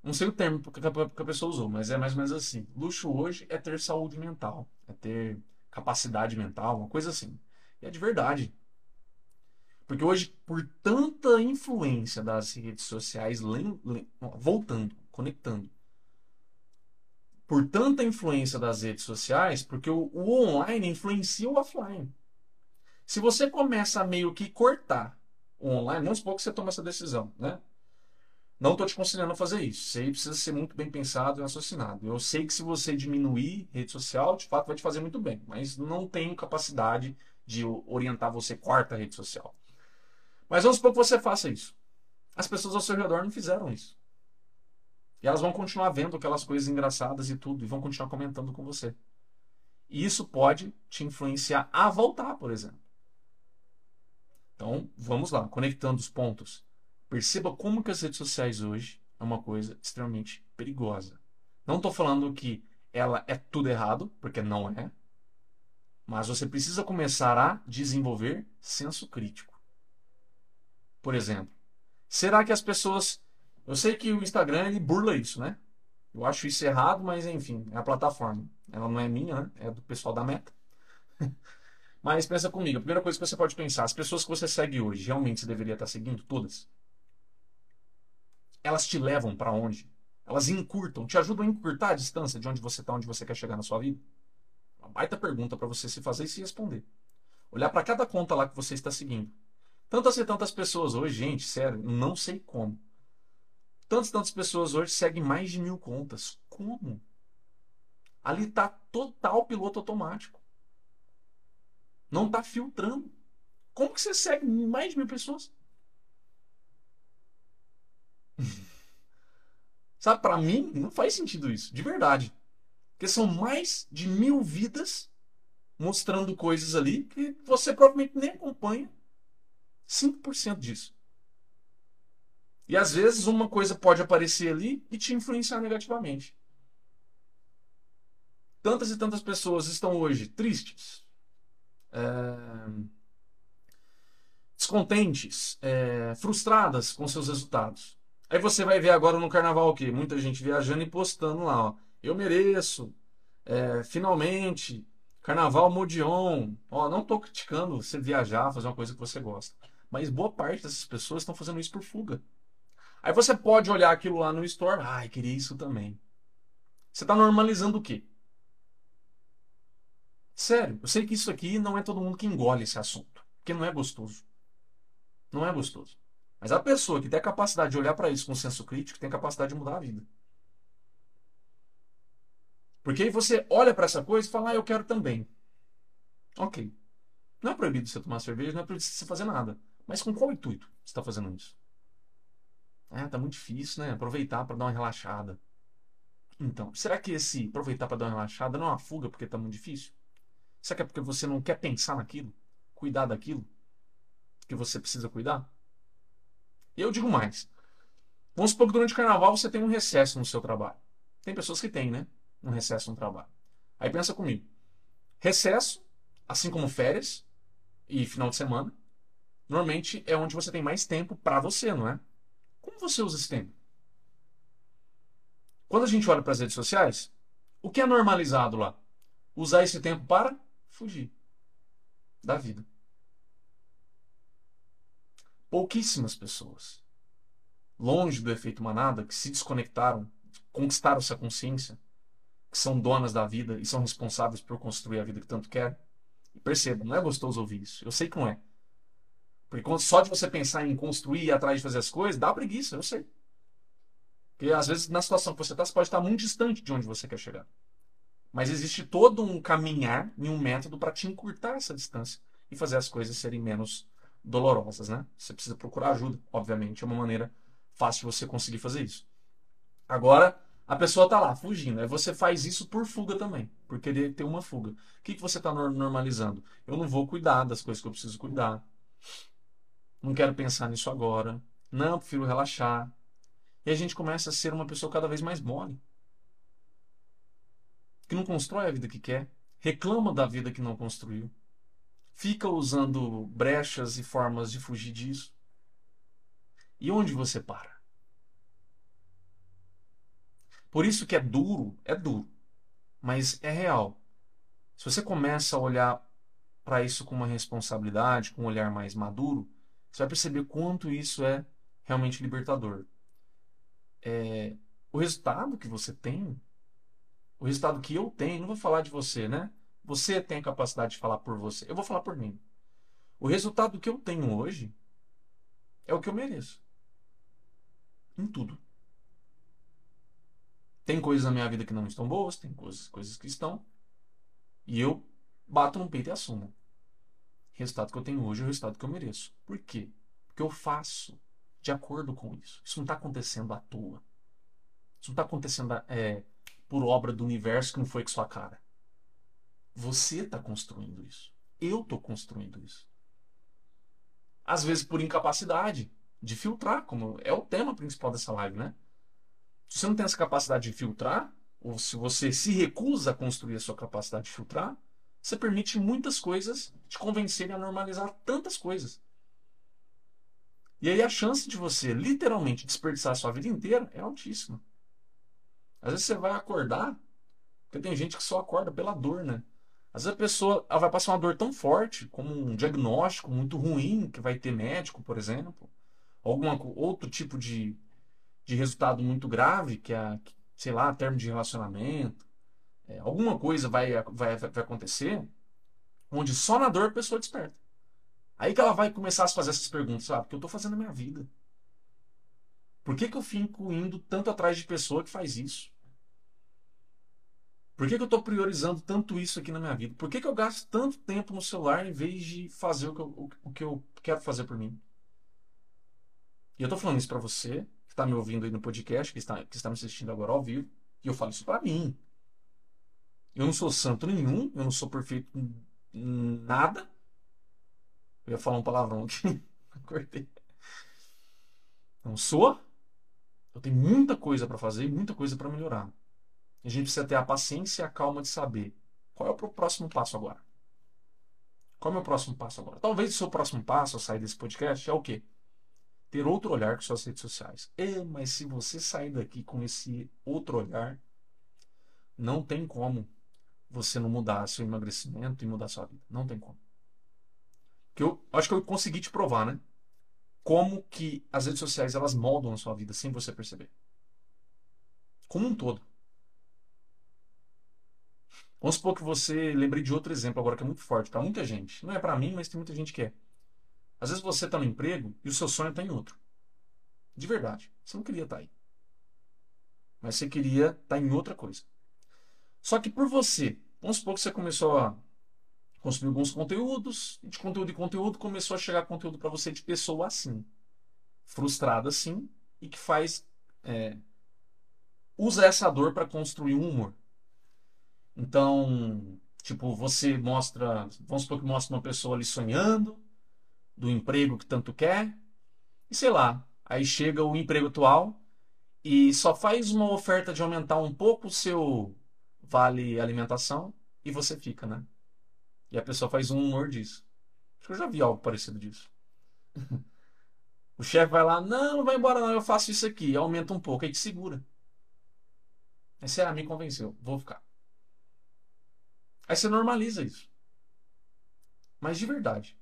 Não sei o termo que a pessoa usou, mas é mais ou menos assim. Luxo hoje é ter saúde mental, é ter capacidade mental, uma coisa assim. E é de verdade. Porque hoje, por tanta influência das redes sociais, voltando, conectando, por tanta influência das redes sociais, porque o, o online influencia o offline. Se você começa a meio que cortar o online, não supor que você toma essa decisão, né? Não estou te aconselhando a fazer isso. Isso aí precisa ser muito bem pensado e raciocinado. Eu sei que se você diminuir rede social, de fato vai te fazer muito bem, mas não tenho capacidade de orientar você corta a rede social. Mas vamos supor que você faça isso. As pessoas ao seu redor não fizeram isso. E elas vão continuar vendo aquelas coisas engraçadas e tudo, e vão continuar comentando com você. E isso pode te influenciar a voltar, por exemplo. Então, vamos lá, conectando os pontos. Perceba como que as redes sociais hoje é uma coisa extremamente perigosa. Não estou falando que ela é tudo errado, porque não é. Mas você precisa começar a desenvolver senso crítico. Por exemplo, será que as pessoas. Eu sei que o Instagram ele burla isso, né? Eu acho isso errado, mas enfim, é a plataforma. Ela não é minha, né? É do pessoal da Meta. mas pensa comigo, a primeira coisa que você pode pensar, as pessoas que você segue hoje, realmente você deveria estar seguindo todas? elas te levam para onde? Elas encurtam, te ajudam a encurtar a distância de onde você está, onde você quer chegar na sua vida? Uma baita pergunta para você se fazer e se responder. Olhar para cada conta lá que você está seguindo. Tantas e tantas pessoas hoje, gente, sério, não sei como. Tantas tantas pessoas hoje seguem mais de mil contas. Como? Ali está total piloto automático. Não está filtrando. Como que você segue mais de mil pessoas? Sabe, para mim, não faz sentido isso, de verdade. Porque são mais de mil vidas mostrando coisas ali que você provavelmente nem acompanha 5% disso. E às vezes uma coisa pode aparecer ali e te influenciar negativamente. Tantas e tantas pessoas estão hoje tristes, é, descontentes, é, frustradas com seus resultados. Aí você vai ver agora no carnaval o quê? Muita gente viajando e postando lá, ó. Eu mereço. É, finalmente. Carnaval Modion. Ó, não tô criticando você viajar, fazer uma coisa que você gosta. Mas boa parte dessas pessoas estão fazendo isso por fuga. Aí você pode olhar aquilo lá no store. Ai, queria isso também. Você está normalizando o quê? Sério, eu sei que isso aqui não é todo mundo que engole esse assunto. Porque não é gostoso. Não é gostoso. Mas a pessoa que tem a capacidade de olhar para isso com senso crítico tem a capacidade de mudar a vida. Porque aí você olha para essa coisa e fala, ah, eu quero também. Ok. Não é proibido você tomar cerveja, não é proibido você fazer nada. Mas com qual intuito você está fazendo isso? Ah, tá muito difícil, né? Aproveitar para dar uma relaxada. Então, será que esse aproveitar para dar uma relaxada não é uma fuga porque tá muito difícil? Será que é porque você não quer pensar naquilo? Cuidar daquilo? Que você precisa cuidar? Eu digo mais. Vamos supor que durante o carnaval você tem um recesso no seu trabalho. Tem pessoas que têm, né? Um recesso no trabalho. Aí pensa comigo. Recesso, assim como férias e final de semana, normalmente é onde você tem mais tempo para você, não é? Como você usa esse tempo? Quando a gente olha para as redes sociais, o que é normalizado lá? Usar esse tempo para fugir da vida pouquíssimas pessoas, longe do efeito manada, que se desconectaram, conquistaram essa consciência, que são donas da vida e são responsáveis por construir a vida que tanto querem. E perceba, não é gostoso ouvir isso. Eu sei que não é. Porque só de você pensar em construir e atrás de fazer as coisas, dá preguiça, eu sei. Porque às vezes na situação que você está, você pode estar muito distante de onde você quer chegar. Mas existe todo um caminhar e um método para te encurtar essa distância e fazer as coisas serem menos dolorosas, né? Você precisa procurar ajuda, obviamente, é uma maneira fácil de você conseguir fazer isso. Agora, a pessoa está lá, fugindo. Aí você faz isso por fuga também, por querer ter uma fuga. O que, que você está normalizando? Eu não vou cuidar das coisas que eu preciso cuidar. Não quero pensar nisso agora. Não, prefiro relaxar. E a gente começa a ser uma pessoa cada vez mais mole. Que não constrói a vida que quer, reclama da vida que não construiu, fica usando brechas e formas de fugir disso. E onde você para? Por isso que é duro, é duro, mas é real. Se você começa a olhar para isso com uma responsabilidade, com um olhar mais maduro, você vai perceber quanto isso é realmente libertador. É, o resultado que você tem, o resultado que eu tenho, não vou falar de você, né? Você tem a capacidade de falar por você. Eu vou falar por mim. O resultado que eu tenho hoje é o que eu mereço. Em tudo. Tem coisas na minha vida que não estão boas, tem coisas, coisas que estão. E eu bato no peito e assumo. Resultado que eu tenho hoje é o resultado que eu mereço. Por quê? Porque eu faço de acordo com isso. Isso não está acontecendo à toa. Isso não está acontecendo é, por obra do universo que não foi com sua cara. Você está construindo isso. Eu estou construindo isso. Às vezes por incapacidade de filtrar, como é o tema principal dessa live, né? Se você não tem essa capacidade de filtrar, ou se você se recusa a construir a sua capacidade de filtrar, você permite muitas coisas te convencerem a normalizar tantas coisas. E aí a chance de você literalmente desperdiçar a sua vida inteira é altíssima. Às vezes você vai acordar, porque tem gente que só acorda pela dor, né? Às vezes a pessoa vai passar uma dor tão forte, como um diagnóstico muito ruim que vai ter médico, por exemplo, algum outro tipo de, de resultado muito grave, que é, sei lá, termo de relacionamento, é, alguma coisa vai, vai, vai acontecer, onde só na dor a pessoa desperta. Aí que ela vai começar a se fazer essas perguntas, sabe? O que eu estou fazendo na minha vida? Por que, que eu fico indo tanto atrás de pessoa que faz isso? Por que, que eu estou priorizando tanto isso aqui na minha vida? Por que, que eu gasto tanto tempo no celular em vez de fazer o que eu, o, que eu quero fazer por mim? E eu estou falando isso para você, que está me ouvindo aí no podcast, que está, que está me assistindo agora ao vivo, e eu falo isso para mim. Eu não sou santo nenhum, eu não sou perfeito em nada. Eu ia falar um palavrão aqui, cortei. Não sou. Eu tenho muita coisa para fazer muita coisa para melhorar. A gente precisa ter a paciência e a calma de saber qual é o próximo passo agora. Qual é o meu próximo passo agora? Talvez o seu próximo passo ao sair desse podcast é o quê? Ter outro olhar com suas redes sociais. É, mas se você sair daqui com esse outro olhar, não tem como você não mudar seu emagrecimento e mudar sua vida. Não tem como. Que eu acho que eu consegui te provar, né? Como que as redes sociais elas moldam a sua vida sem você perceber. Como um todo. Vamos supor que você lembre de outro exemplo agora que é muito forte para muita gente. Não é para mim, mas tem muita gente que é. Às vezes você está no emprego e o seu sonho está em outro. De verdade. Você não queria estar tá aí. Mas você queria estar tá em outra coisa. Só que por você, vamos supor que você começou a consumir alguns conteúdos, e de conteúdo em conteúdo começou a chegar conteúdo para você de pessoa assim, frustrada assim, e que faz. É, usa essa dor para construir um humor. Então, tipo, você mostra. Vamos supor que mostra uma pessoa ali sonhando, do emprego que tanto quer, e sei lá, aí chega o emprego atual e só faz uma oferta de aumentar um pouco o seu vale alimentação e você fica, né? E a pessoa faz um humor disso. Acho que eu já vi algo parecido disso. o chefe vai lá, não, não vai embora não, eu faço isso aqui, aumenta um pouco, aí te segura. Aí você, ah, me convenceu, vou ficar. Aí você normaliza isso. Mas de verdade,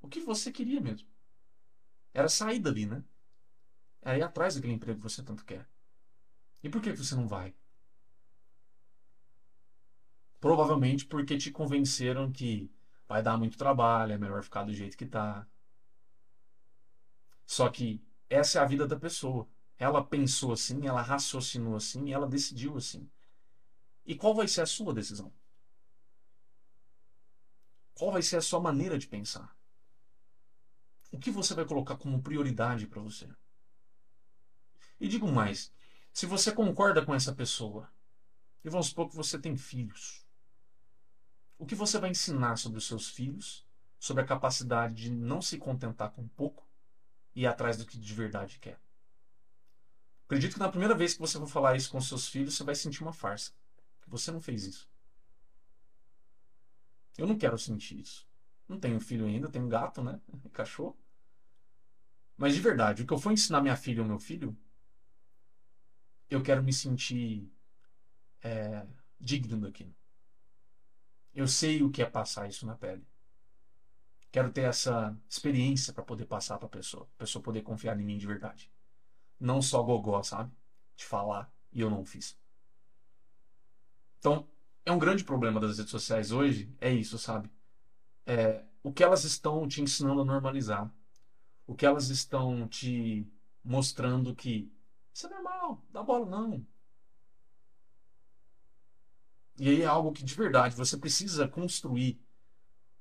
o que você queria mesmo? Era sair dali, né? Era ir atrás daquele emprego que você tanto quer. E por que você não vai? Provavelmente porque te convenceram que vai dar muito trabalho, é melhor ficar do jeito que tá. Só que essa é a vida da pessoa. Ela pensou assim, ela raciocinou assim, ela decidiu assim. E qual vai ser a sua decisão? Qual vai ser a sua maneira de pensar? O que você vai colocar como prioridade para você? E digo mais: se você concorda com essa pessoa, e vamos supor que você tem filhos, o que você vai ensinar sobre os seus filhos, sobre a capacidade de não se contentar com pouco e ir atrás do que de verdade quer? Acredito que na primeira vez que você for falar isso com seus filhos, você vai sentir uma farsa. Que você não fez isso. Eu não quero sentir isso. Não tenho filho ainda, tenho gato, né? Cachorro. Mas de verdade, o que eu for ensinar minha filha ou meu filho, eu quero me sentir é, digno daquilo. Eu sei o que é passar isso na pele. Quero ter essa experiência para poder passar para a pessoa, a pessoa poder confiar em mim de verdade. Não só gogó, sabe? De falar e eu não fiz. Então, é um grande problema das redes sociais hoje, é isso, sabe? É, o que elas estão te ensinando a normalizar. O que elas estão te mostrando que isso é normal, dá bola não. E aí é algo que de verdade você precisa construir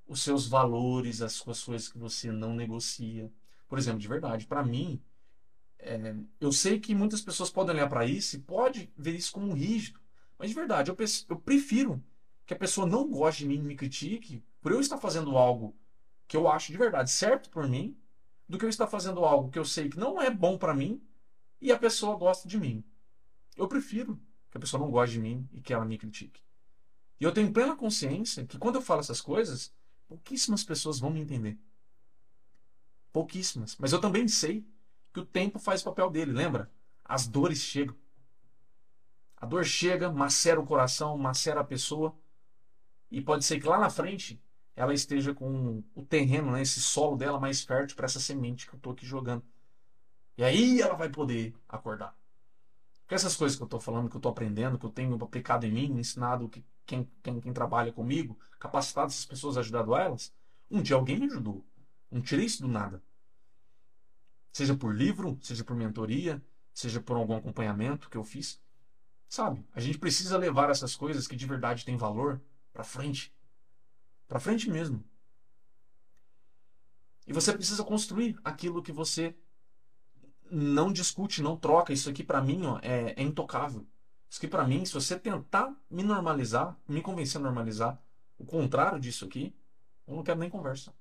os seus valores, as suas coisas que você não negocia. Por exemplo, de verdade, para mim, é, eu sei que muitas pessoas podem olhar para isso e pode ver isso como rígido. Mas de verdade, eu, eu prefiro que a pessoa não goste de mim e me critique por eu estar fazendo algo que eu acho de verdade certo por mim, do que eu estar fazendo algo que eu sei que não é bom para mim e a pessoa gosta de mim. Eu prefiro que a pessoa não goste de mim e que ela me critique. E eu tenho plena consciência que quando eu falo essas coisas, pouquíssimas pessoas vão me entender. Pouquíssimas. Mas eu também sei que o tempo faz o papel dele, lembra? As dores chegam. A dor chega, macera o coração, macera a pessoa. E pode ser que lá na frente ela esteja com o terreno, né, esse solo dela mais fértil para essa semente que eu estou aqui jogando. E aí ela vai poder acordar. Porque essas coisas que eu estou falando, que eu estou aprendendo, que eu tenho aplicado em mim, ensinado que quem, quem, quem trabalha comigo, capacitado essas pessoas, ajudado elas, um dia alguém me ajudou. Não tirei isso do nada. Seja por livro, seja por mentoria, seja por algum acompanhamento que eu fiz. Sabe? A gente precisa levar essas coisas que de verdade têm valor para frente. Para frente mesmo. E você precisa construir aquilo que você não discute, não troca. Isso aqui para mim ó, é, é intocável. Isso aqui para mim, se você tentar me normalizar, me convencer a normalizar o contrário disso aqui, eu não quero nem conversa.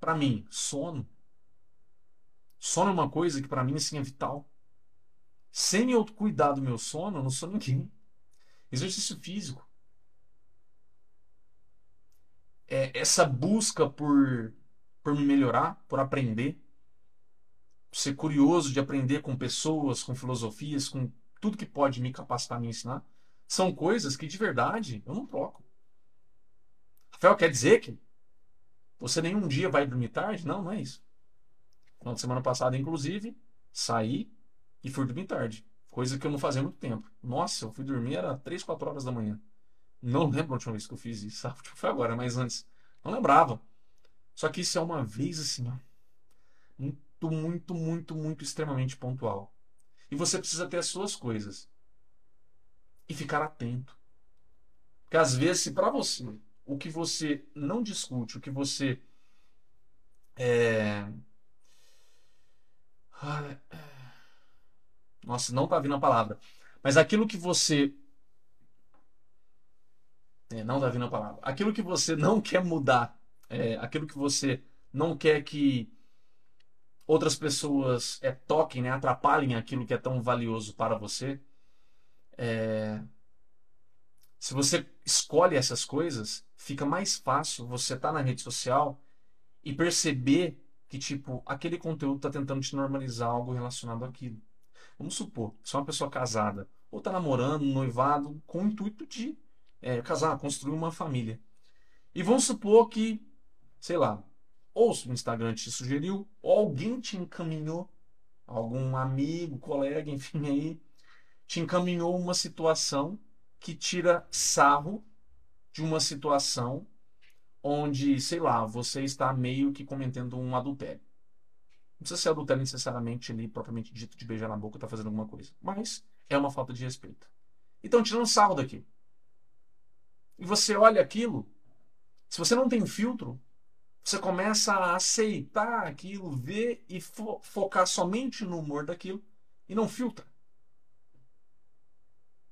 Para mim, sono. Sono é uma coisa que para mim assim é vital. Sem eu cuidar do meu sono, eu não sou ninguém. Exercício físico. É essa busca por, por me melhorar, por aprender. Ser curioso de aprender com pessoas, com filosofias, com tudo que pode me capacitar, me ensinar. São coisas que de verdade eu não troco. Rafael, quer dizer que você nenhum dia vai dormir tarde? Não, não é isso. Na semana passada, inclusive, saí e fui dormir tarde. Coisa que eu não fazia há muito tempo. Nossa, eu fui dormir, era 3, 4 horas da manhã. Não lembro a última vez que eu fiz isso. Sabe? Foi agora, mas antes. Não lembrava. Só que isso é uma vez assim, ó, muito, muito, muito, muito extremamente pontual. E você precisa ter as suas coisas. E ficar atento. Porque às vezes, se para você, o que você não discute, o que você. É... Nossa, não tá vindo a palavra. Mas aquilo que você. É, não tá vindo a palavra. Aquilo que você não quer mudar, é, aquilo que você não quer que outras pessoas é, toquem, né, atrapalhem aquilo que é tão valioso para você. É, se você escolhe essas coisas, fica mais fácil você estar tá na rede social e perceber que, tipo, aquele conteúdo está tentando te normalizar algo relacionado àquilo. Vamos supor, se é uma pessoa casada ou está namorando, noivado, com o intuito de é, casar, construir uma família. E vamos supor que, sei lá, ou o Instagram te sugeriu, ou alguém te encaminhou, algum amigo, colega, enfim, aí, te encaminhou uma situação que tira sarro de uma situação onde, sei lá, você está meio que cometendo um adultério. Não precisa ser adultério necessariamente ali, propriamente dito, de beijar na boca, tá fazendo alguma coisa. Mas é uma falta de respeito. Então, tirando sarro daqui. E você olha aquilo, se você não tem filtro, você começa a aceitar aquilo, ver e fo focar somente no humor daquilo e não filtra.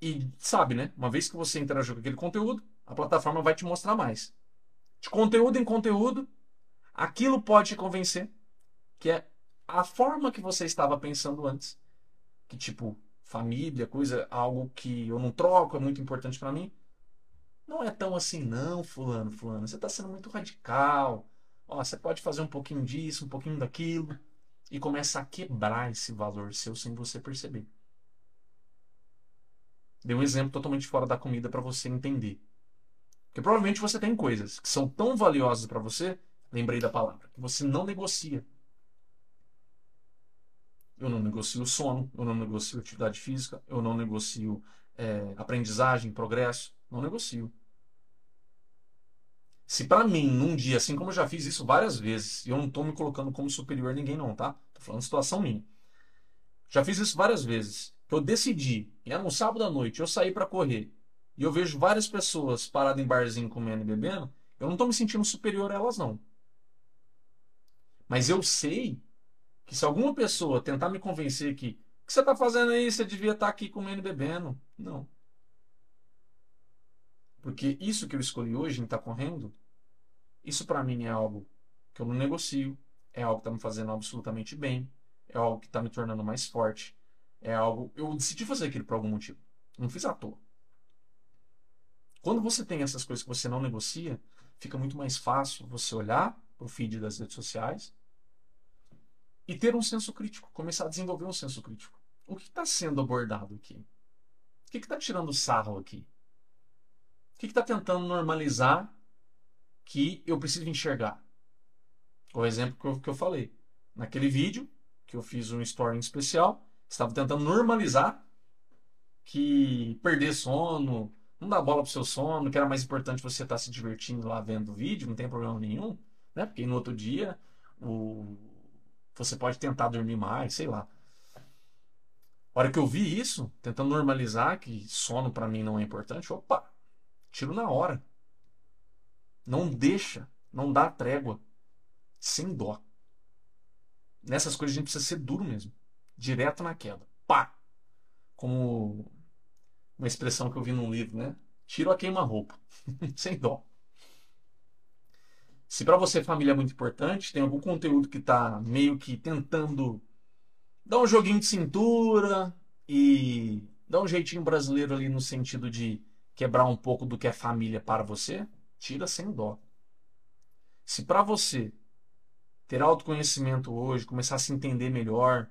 E sabe, né? Uma vez que você interagiu com aquele conteúdo, a plataforma vai te mostrar mais. De conteúdo em conteúdo, aquilo pode te convencer que é a forma que você estava pensando antes, que tipo, família, coisa, algo que eu não troco, é muito importante para mim. Não é tão assim, não, fulano, fulano. Você está sendo muito radical. Ó, você pode fazer um pouquinho disso, um pouquinho daquilo. E começa a quebrar esse valor seu sem você perceber. Dei um exemplo totalmente fora da comida para você entender. Porque provavelmente você tem coisas que são tão valiosas para você, lembrei da palavra, que você não negocia. Eu não negocio sono, eu não negocio atividade física, eu não negocio é, aprendizagem, progresso, não negocio. Se para mim, num dia, assim como eu já fiz isso várias vezes, e eu não estou me colocando como superior a ninguém não, tá? Tô falando situação minha. Já fiz isso várias vezes. Eu decidi, era um sábado à noite, eu saí para correr, e eu vejo várias pessoas paradas em barzinho comendo e bebendo, eu não estou me sentindo superior a elas não. Mas eu sei que se alguma pessoa tentar me convencer que o que você está fazendo aí, você devia estar tá aqui comendo e bebendo. Não. Porque isso que eu escolhi hoje em estar tá correndo, isso para mim é algo que eu não negocio, é algo que está me fazendo absolutamente bem, é algo que está me tornando mais forte, é algo. Eu decidi fazer aquilo por algum motivo. Não fiz à toa. Quando você tem essas coisas que você não negocia, fica muito mais fácil você olhar para o feed das redes sociais e ter um senso crítico, começar a desenvolver um senso crítico. O que está sendo abordado aqui? O que está tirando sarro aqui? Que está tentando normalizar que eu preciso enxergar? O exemplo que eu, que eu falei. Naquele vídeo, que eu fiz um story especial, estava tentando normalizar que perder sono, não dar bola pro seu sono, que era mais importante você estar tá se divertindo lá vendo o vídeo, não tem problema nenhum, né? Porque no outro dia o você pode tentar dormir mais, sei lá. A hora que eu vi isso, tentando normalizar que sono para mim não é importante, opa, tiro na hora. Não deixa, não dá trégua, sem dó. Nessas coisas a gente precisa ser duro mesmo, direto na queda. Pá! Como uma expressão que eu vi num livro, né? Tiro a queima-roupa, sem dó. Se para você família é muito importante, tem algum conteúdo que está meio que tentando dar um joguinho de cintura e dar um jeitinho brasileiro ali no sentido de quebrar um pouco do que é família para você, tira sem dó. Se para você ter autoconhecimento hoje, começar a se entender melhor,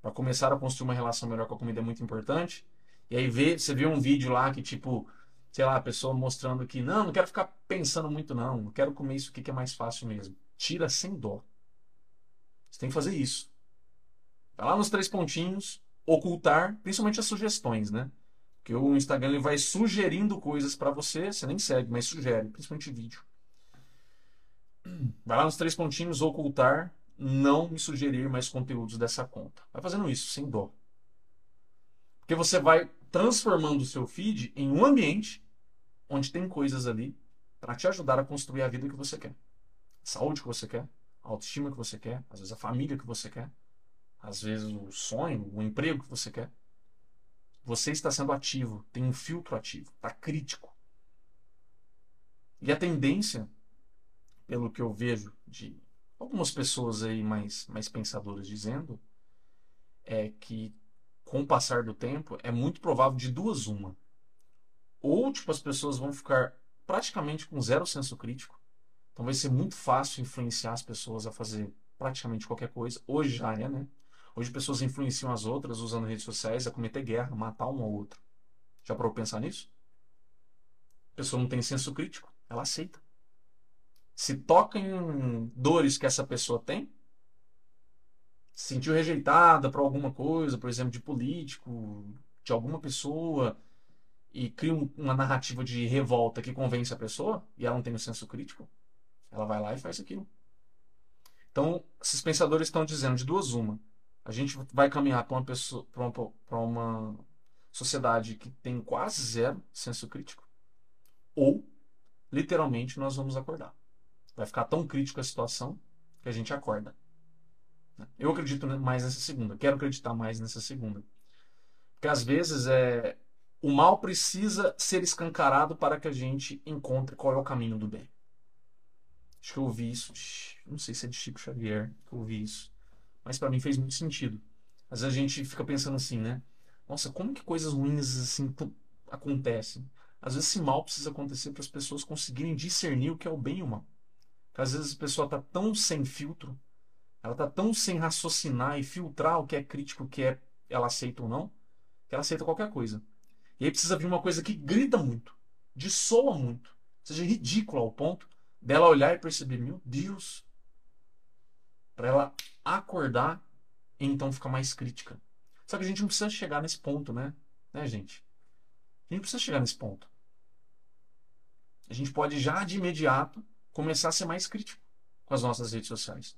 para começar a construir uma relação melhor com a comida é muito importante, e aí vê, você vê um vídeo lá que tipo sei lá, a pessoa mostrando que não, não quero ficar pensando muito não, não quero comer isso aqui que é mais fácil mesmo. Tira sem dó. Você tem que fazer isso. Vai lá nos três pontinhos, ocultar, principalmente as sugestões, né? Porque o Instagram ele vai sugerindo coisas para você, você nem segue, mas sugere, principalmente vídeo. Vai lá nos três pontinhos, ocultar, não me sugerir mais conteúdos dessa conta. Vai fazendo isso, sem dó. Porque você vai transformando o seu feed em um ambiente onde tem coisas ali para te ajudar a construir a vida que você quer. A saúde que você quer, a autoestima que você quer, às vezes a família que você quer, às vezes o sonho, o emprego que você quer. Você está sendo ativo, tem um filtro ativo, está crítico. E a tendência, pelo que eu vejo de algumas pessoas aí mais, mais pensadoras dizendo, é que com o passar do tempo, é muito provável de duas uma. Ou tipo as pessoas vão ficar praticamente com zero senso crítico. Então vai ser muito fácil influenciar as pessoas a fazer praticamente qualquer coisa. Hoje já é, né? Hoje pessoas influenciam as outras usando redes sociais a cometer guerra, matar um ao outro. Já parou pensar nisso? A pessoa não tem senso crítico, ela aceita. Se toca em dores que essa pessoa tem, se sentiu rejeitada por alguma coisa, por exemplo, de político, de alguma pessoa, e cria uma narrativa de revolta que convence a pessoa, e ela não tem o senso crítico, ela vai lá e faz aquilo. Então, esses pensadores estão dizendo de duas uma. A gente vai caminhar para uma pessoa, para uma, sociedade que tem quase zero senso crítico, ou literalmente nós vamos acordar. Vai ficar tão crítico a situação que a gente acorda. Eu acredito mais nessa segunda. Quero acreditar mais nessa segunda. Porque às vezes é o mal precisa ser escancarado para que a gente encontre qual é o caminho do bem. Acho que eu ouvi isso. Não sei se é de Chico Xavier que eu ouvi isso. Mas para mim fez muito sentido. Às vezes a gente fica pensando assim, né? Nossa, como que coisas ruins assim acontecem? Às vezes esse mal precisa acontecer para as pessoas conseguirem discernir o que é o bem e o mal. Porque às vezes a pessoa está tão sem filtro, ela está tão sem raciocinar e filtrar o que é crítico, o que é ela aceita ou não, que ela aceita qualquer coisa. E aí precisa vir uma coisa que grita muito, dissoa muito, seja ridícula ao ponto dela olhar e perceber, meu Deus, para ela acordar e então ficar mais crítica. Só que a gente não precisa chegar nesse ponto, né? Né, gente? A gente precisa chegar nesse ponto. A gente pode já de imediato começar a ser mais crítico com as nossas redes sociais.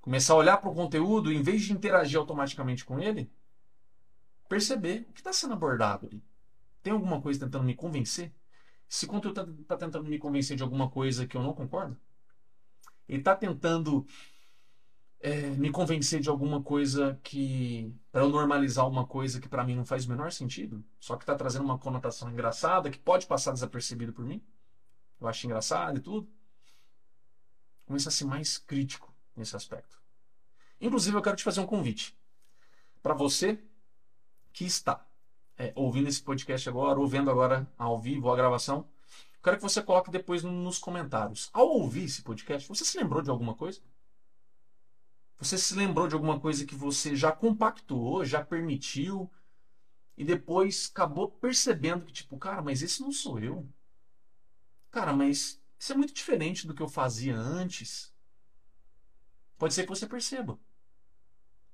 Começar a olhar para o conteúdo, em vez de interagir automaticamente com ele, perceber o que está sendo abordado ali. Tem alguma coisa tentando me convencer? Se o conteúdo está tá tentando me convencer de alguma coisa que eu não concordo, ele está tentando é, me convencer de alguma coisa que. para eu normalizar uma coisa que para mim não faz o menor sentido, só que está trazendo uma conotação engraçada que pode passar desapercebido por mim. Eu acho engraçado e tudo. Começa a ser mais crítico nesse aspecto. Inclusive, eu quero te fazer um convite. Para você que está é, ouvindo esse podcast agora, ou vendo agora ao vivo a gravação, quero que você coloque depois nos comentários. Ao ouvir esse podcast, você se lembrou de alguma coisa? Você se lembrou de alguma coisa que você já compactuou, já permitiu, e depois acabou percebendo que, tipo, cara, mas esse não sou eu. Cara, mas isso é muito diferente do que eu fazia antes. Pode ser que você perceba.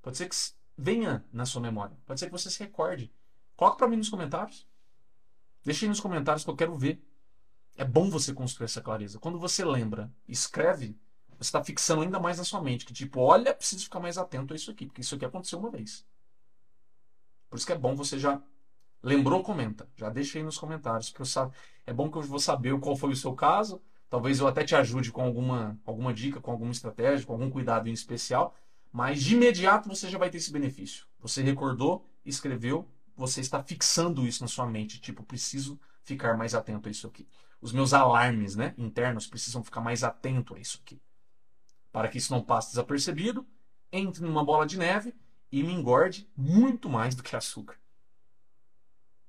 Pode ser que venha na sua memória. Pode ser que você se recorde. Coloca para mim nos comentários. Deixa aí nos comentários que eu quero ver. É bom você construir essa clareza. Quando você lembra, escreve, você está fixando ainda mais na sua mente que tipo, olha, preciso ficar mais atento a isso aqui, porque isso aqui aconteceu uma vez. Por isso que é bom você já lembrou, comenta. Já deixa aí nos comentários, porque eu sabe, é bom que eu vou saber qual foi o seu caso. Talvez eu até te ajude com alguma, alguma dica, com alguma estratégia, com algum cuidado em especial. Mas de imediato você já vai ter esse benefício. Você recordou, escreveu, você está fixando isso na sua mente. Tipo, preciso ficar mais atento a isso aqui. Os meus alarmes né, internos precisam ficar mais atento a isso aqui para que isso não passe desapercebido, entre numa bola de neve e me engorde muito mais do que açúcar.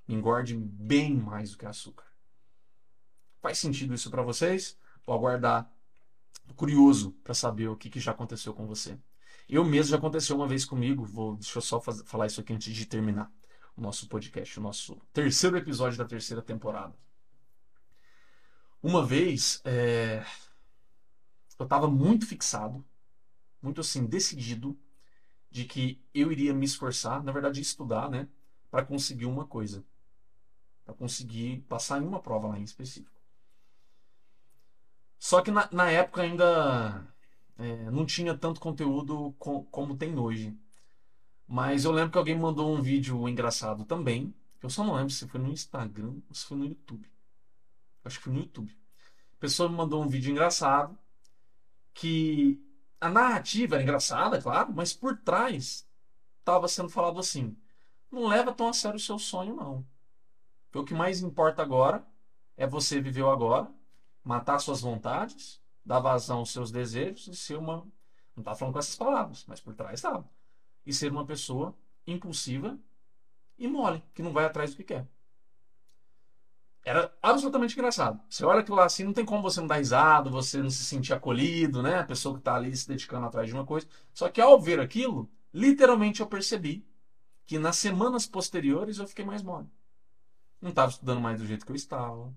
Me engorde bem mais do que açúcar. Faz sentido isso para vocês? Vou aguardar. Curioso para saber o que, que, já aconteceu com você. Eu mesmo já aconteceu uma vez comigo. Vou, deixa eu só falar isso aqui antes de terminar o nosso podcast, o nosso terceiro episódio da terceira temporada. Uma vez, é, eu estava muito fixado, muito assim, decidido de que eu iria me esforçar, na verdade, estudar, né, para conseguir uma coisa. Para conseguir passar em uma prova lá em específico. Só que na, na época ainda é, não tinha tanto conteúdo com, como tem hoje. Mas eu lembro que alguém mandou um vídeo engraçado também. Eu só não lembro se foi no Instagram ou se foi no YouTube. Acho que foi no YouTube. A pessoa me mandou um vídeo engraçado que a narrativa era engraçada, claro, mas por trás estava sendo falado assim: não leva tão a sério o seu sonho, não. O que mais importa agora é você viver o agora, matar suas vontades, dar vazão aos seus desejos e ser uma. Não está falando com essas palavras, mas por trás estava. E ser uma pessoa impulsiva e mole, que não vai atrás do que quer. Era absolutamente engraçado. Você olha aquilo lá assim, não tem como você não dar risada, você não se sentir acolhido, né? A pessoa que está ali se dedicando atrás de uma coisa. Só que ao ver aquilo, literalmente eu percebi que nas semanas posteriores eu fiquei mais mole. Não estava estudando mais do jeito que eu estava.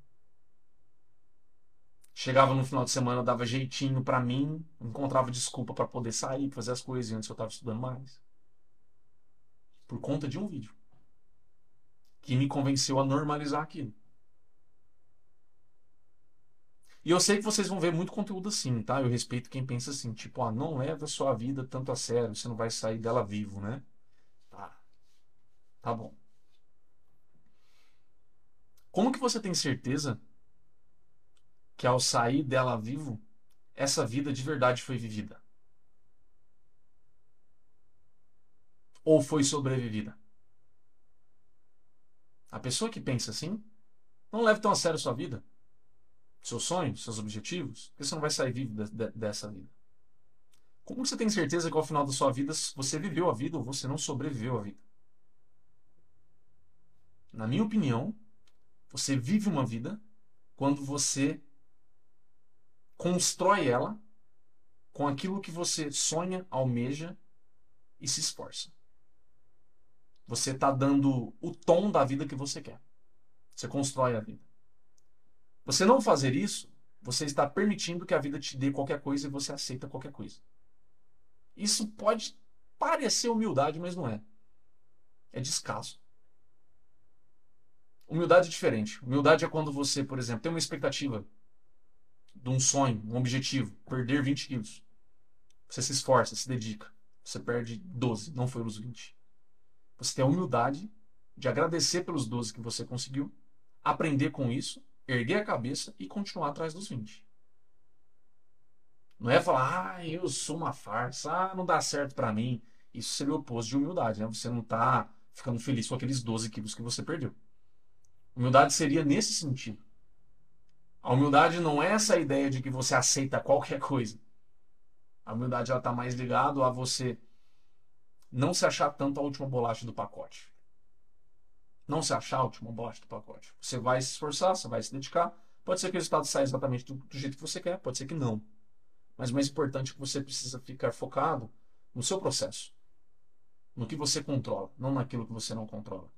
Chegava no final de semana, dava jeitinho para mim, encontrava desculpa para poder sair, fazer as coisas antes eu estava estudando mais. Por conta de um vídeo que me convenceu a normalizar aquilo. E eu sei que vocês vão ver muito conteúdo assim, tá? Eu respeito quem pensa assim, tipo, ah, não leva a sua vida tanto a sério, você não vai sair dela vivo, né? Tá. Tá bom. Como que você tem certeza que ao sair dela vivo, essa vida de verdade foi vivida? Ou foi sobrevivida? A pessoa que pensa assim, não leva tão a sério a sua vida seus sonhos, seus objetivos, porque você não vai sair vivo de, de, dessa vida. Como você tem certeza que ao final da sua vida você viveu a vida ou você não sobreviveu à vida? Na minha opinião, você vive uma vida quando você constrói ela com aquilo que você sonha, almeja e se esforça. Você está dando o tom da vida que você quer. Você constrói a vida. Você não fazer isso, você está permitindo que a vida te dê qualquer coisa e você aceita qualquer coisa. Isso pode parecer humildade, mas não é. É descaso. Humildade é diferente. Humildade é quando você, por exemplo, tem uma expectativa de um sonho, um objetivo, perder 20 quilos. Você se esforça, se dedica. Você perde 12, não foi os 20. Você tem a humildade de agradecer pelos 12 que você conseguiu, aprender com isso, erguer a cabeça e continuar atrás dos 20. Não é falar, ah, eu sou uma farsa, ah, não dá certo para mim. Isso seria o oposto de humildade, né? Você não tá ficando feliz com aqueles 12 quilos que você perdeu. Humildade seria nesse sentido. A humildade não é essa ideia de que você aceita qualquer coisa. A humildade ela está mais ligado a você não se achar tanto a última bolacha do pacote. Não se achar a última bolacha do pacote. Você vai se esforçar, você vai se dedicar. Pode ser que o resultado saia exatamente do, do jeito que você quer, pode ser que não. Mas o mais importante é que você precisa ficar focado no seu processo. No que você controla, não naquilo que você não controla.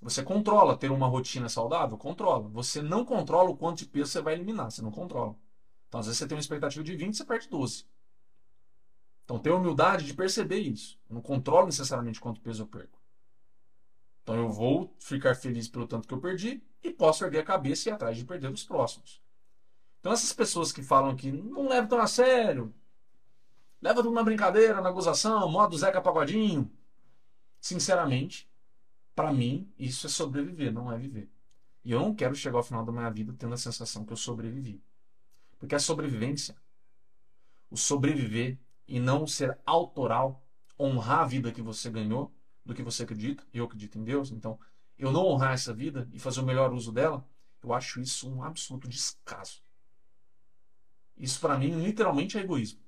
Você controla ter uma rotina saudável? Controla. Você não controla o quanto de peso você vai eliminar, você não controla. Então, às vezes você tem uma expectativa de 20, você perde 12. Então, ter humildade de perceber isso. Eu não controlo necessariamente quanto peso eu perco. Então, eu vou ficar feliz pelo tanto que eu perdi e posso erguer a cabeça e ir atrás de perder os próximos. Então, essas pessoas que falam que não levam tão a sério, leva tudo na brincadeira, na gozação, modo Zeca Pagodinho. Sinceramente, para mim, isso é sobreviver, não é viver. E eu não quero chegar ao final da minha vida tendo a sensação que eu sobrevivi. Porque a sobrevivência, o sobreviver e não ser autoral, honrar a vida que você ganhou, do que você acredita, e eu acredito em Deus, então eu não honrar essa vida e fazer o melhor uso dela, eu acho isso um absoluto descaso. Isso para mim literalmente é egoísmo.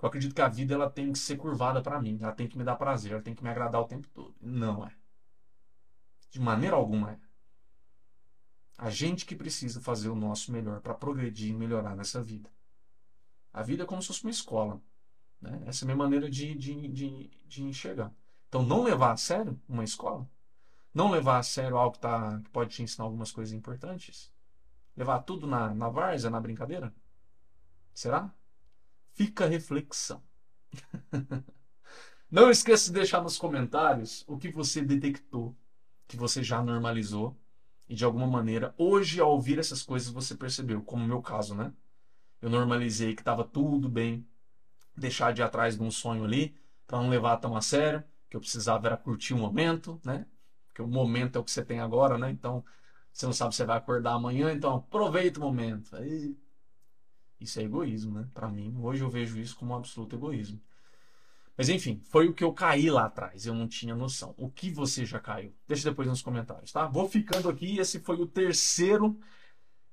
Eu acredito que a vida ela tem que ser curvada para mim, ela tem que me dar prazer, ela tem que me agradar o tempo todo. Não é. De maneira alguma é. A gente que precisa fazer o nosso melhor para progredir e melhorar nessa vida. A vida é como se fosse uma escola. Né? Essa é a minha maneira de, de, de, de enxergar. Então, não levar a sério uma escola, não levar a sério algo que, tá, que pode te ensinar algumas coisas importantes, levar tudo na, na várzea, na brincadeira, será? Fica reflexão. não esqueça de deixar nos comentários o que você detectou que você já normalizou e de alguma maneira, hoje ao ouvir essas coisas você percebeu, como no meu caso, né? Eu normalizei que estava tudo bem, deixar de ir atrás de um sonho ali, para não levar tão a sério, que eu precisava era curtir o momento, né? Que o momento é o que você tem agora, né? Então, você não sabe se vai acordar amanhã, então aproveita o momento. Aí, isso é egoísmo, né? Para mim, hoje eu vejo isso como um absoluto egoísmo. Mas enfim, foi o que eu caí lá atrás. Eu não tinha noção. O que você já caiu? Deixa depois nos comentários, tá? Vou ficando aqui. Esse foi o terceiro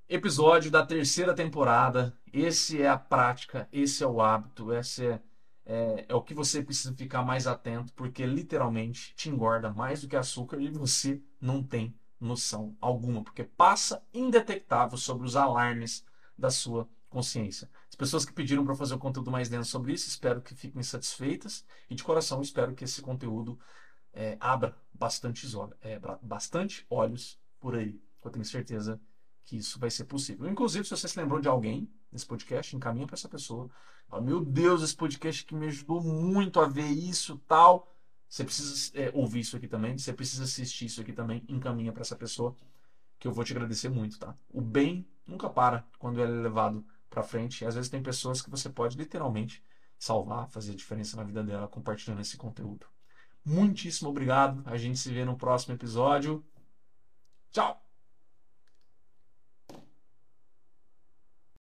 episódio da terceira temporada. Esse é a prática, esse é o hábito, esse é, é, é, o que você precisa ficar mais atento, porque literalmente te engorda mais do que açúcar e você não tem noção alguma, porque passa indetectável sobre os alarmes da sua consciência. As pessoas que pediram para fazer um conteúdo mais denso sobre isso, espero que fiquem satisfeitas e de coração espero que esse conteúdo é, abra bastante, é, bastante olhos por aí. Eu tenho certeza que isso vai ser possível. Inclusive, se você se lembrou de alguém nesse podcast, encaminha para essa pessoa. Fala, Meu Deus, esse podcast que me ajudou muito a ver isso tal. Você precisa é, ouvir isso aqui também, você precisa assistir isso aqui também, encaminha para essa pessoa que eu vou te agradecer muito, tá? O bem nunca para quando ele é levado para frente. E às vezes tem pessoas que você pode literalmente salvar, fazer a diferença na vida dela compartilhando esse conteúdo. Muitíssimo obrigado. A gente se vê no próximo episódio. Tchau!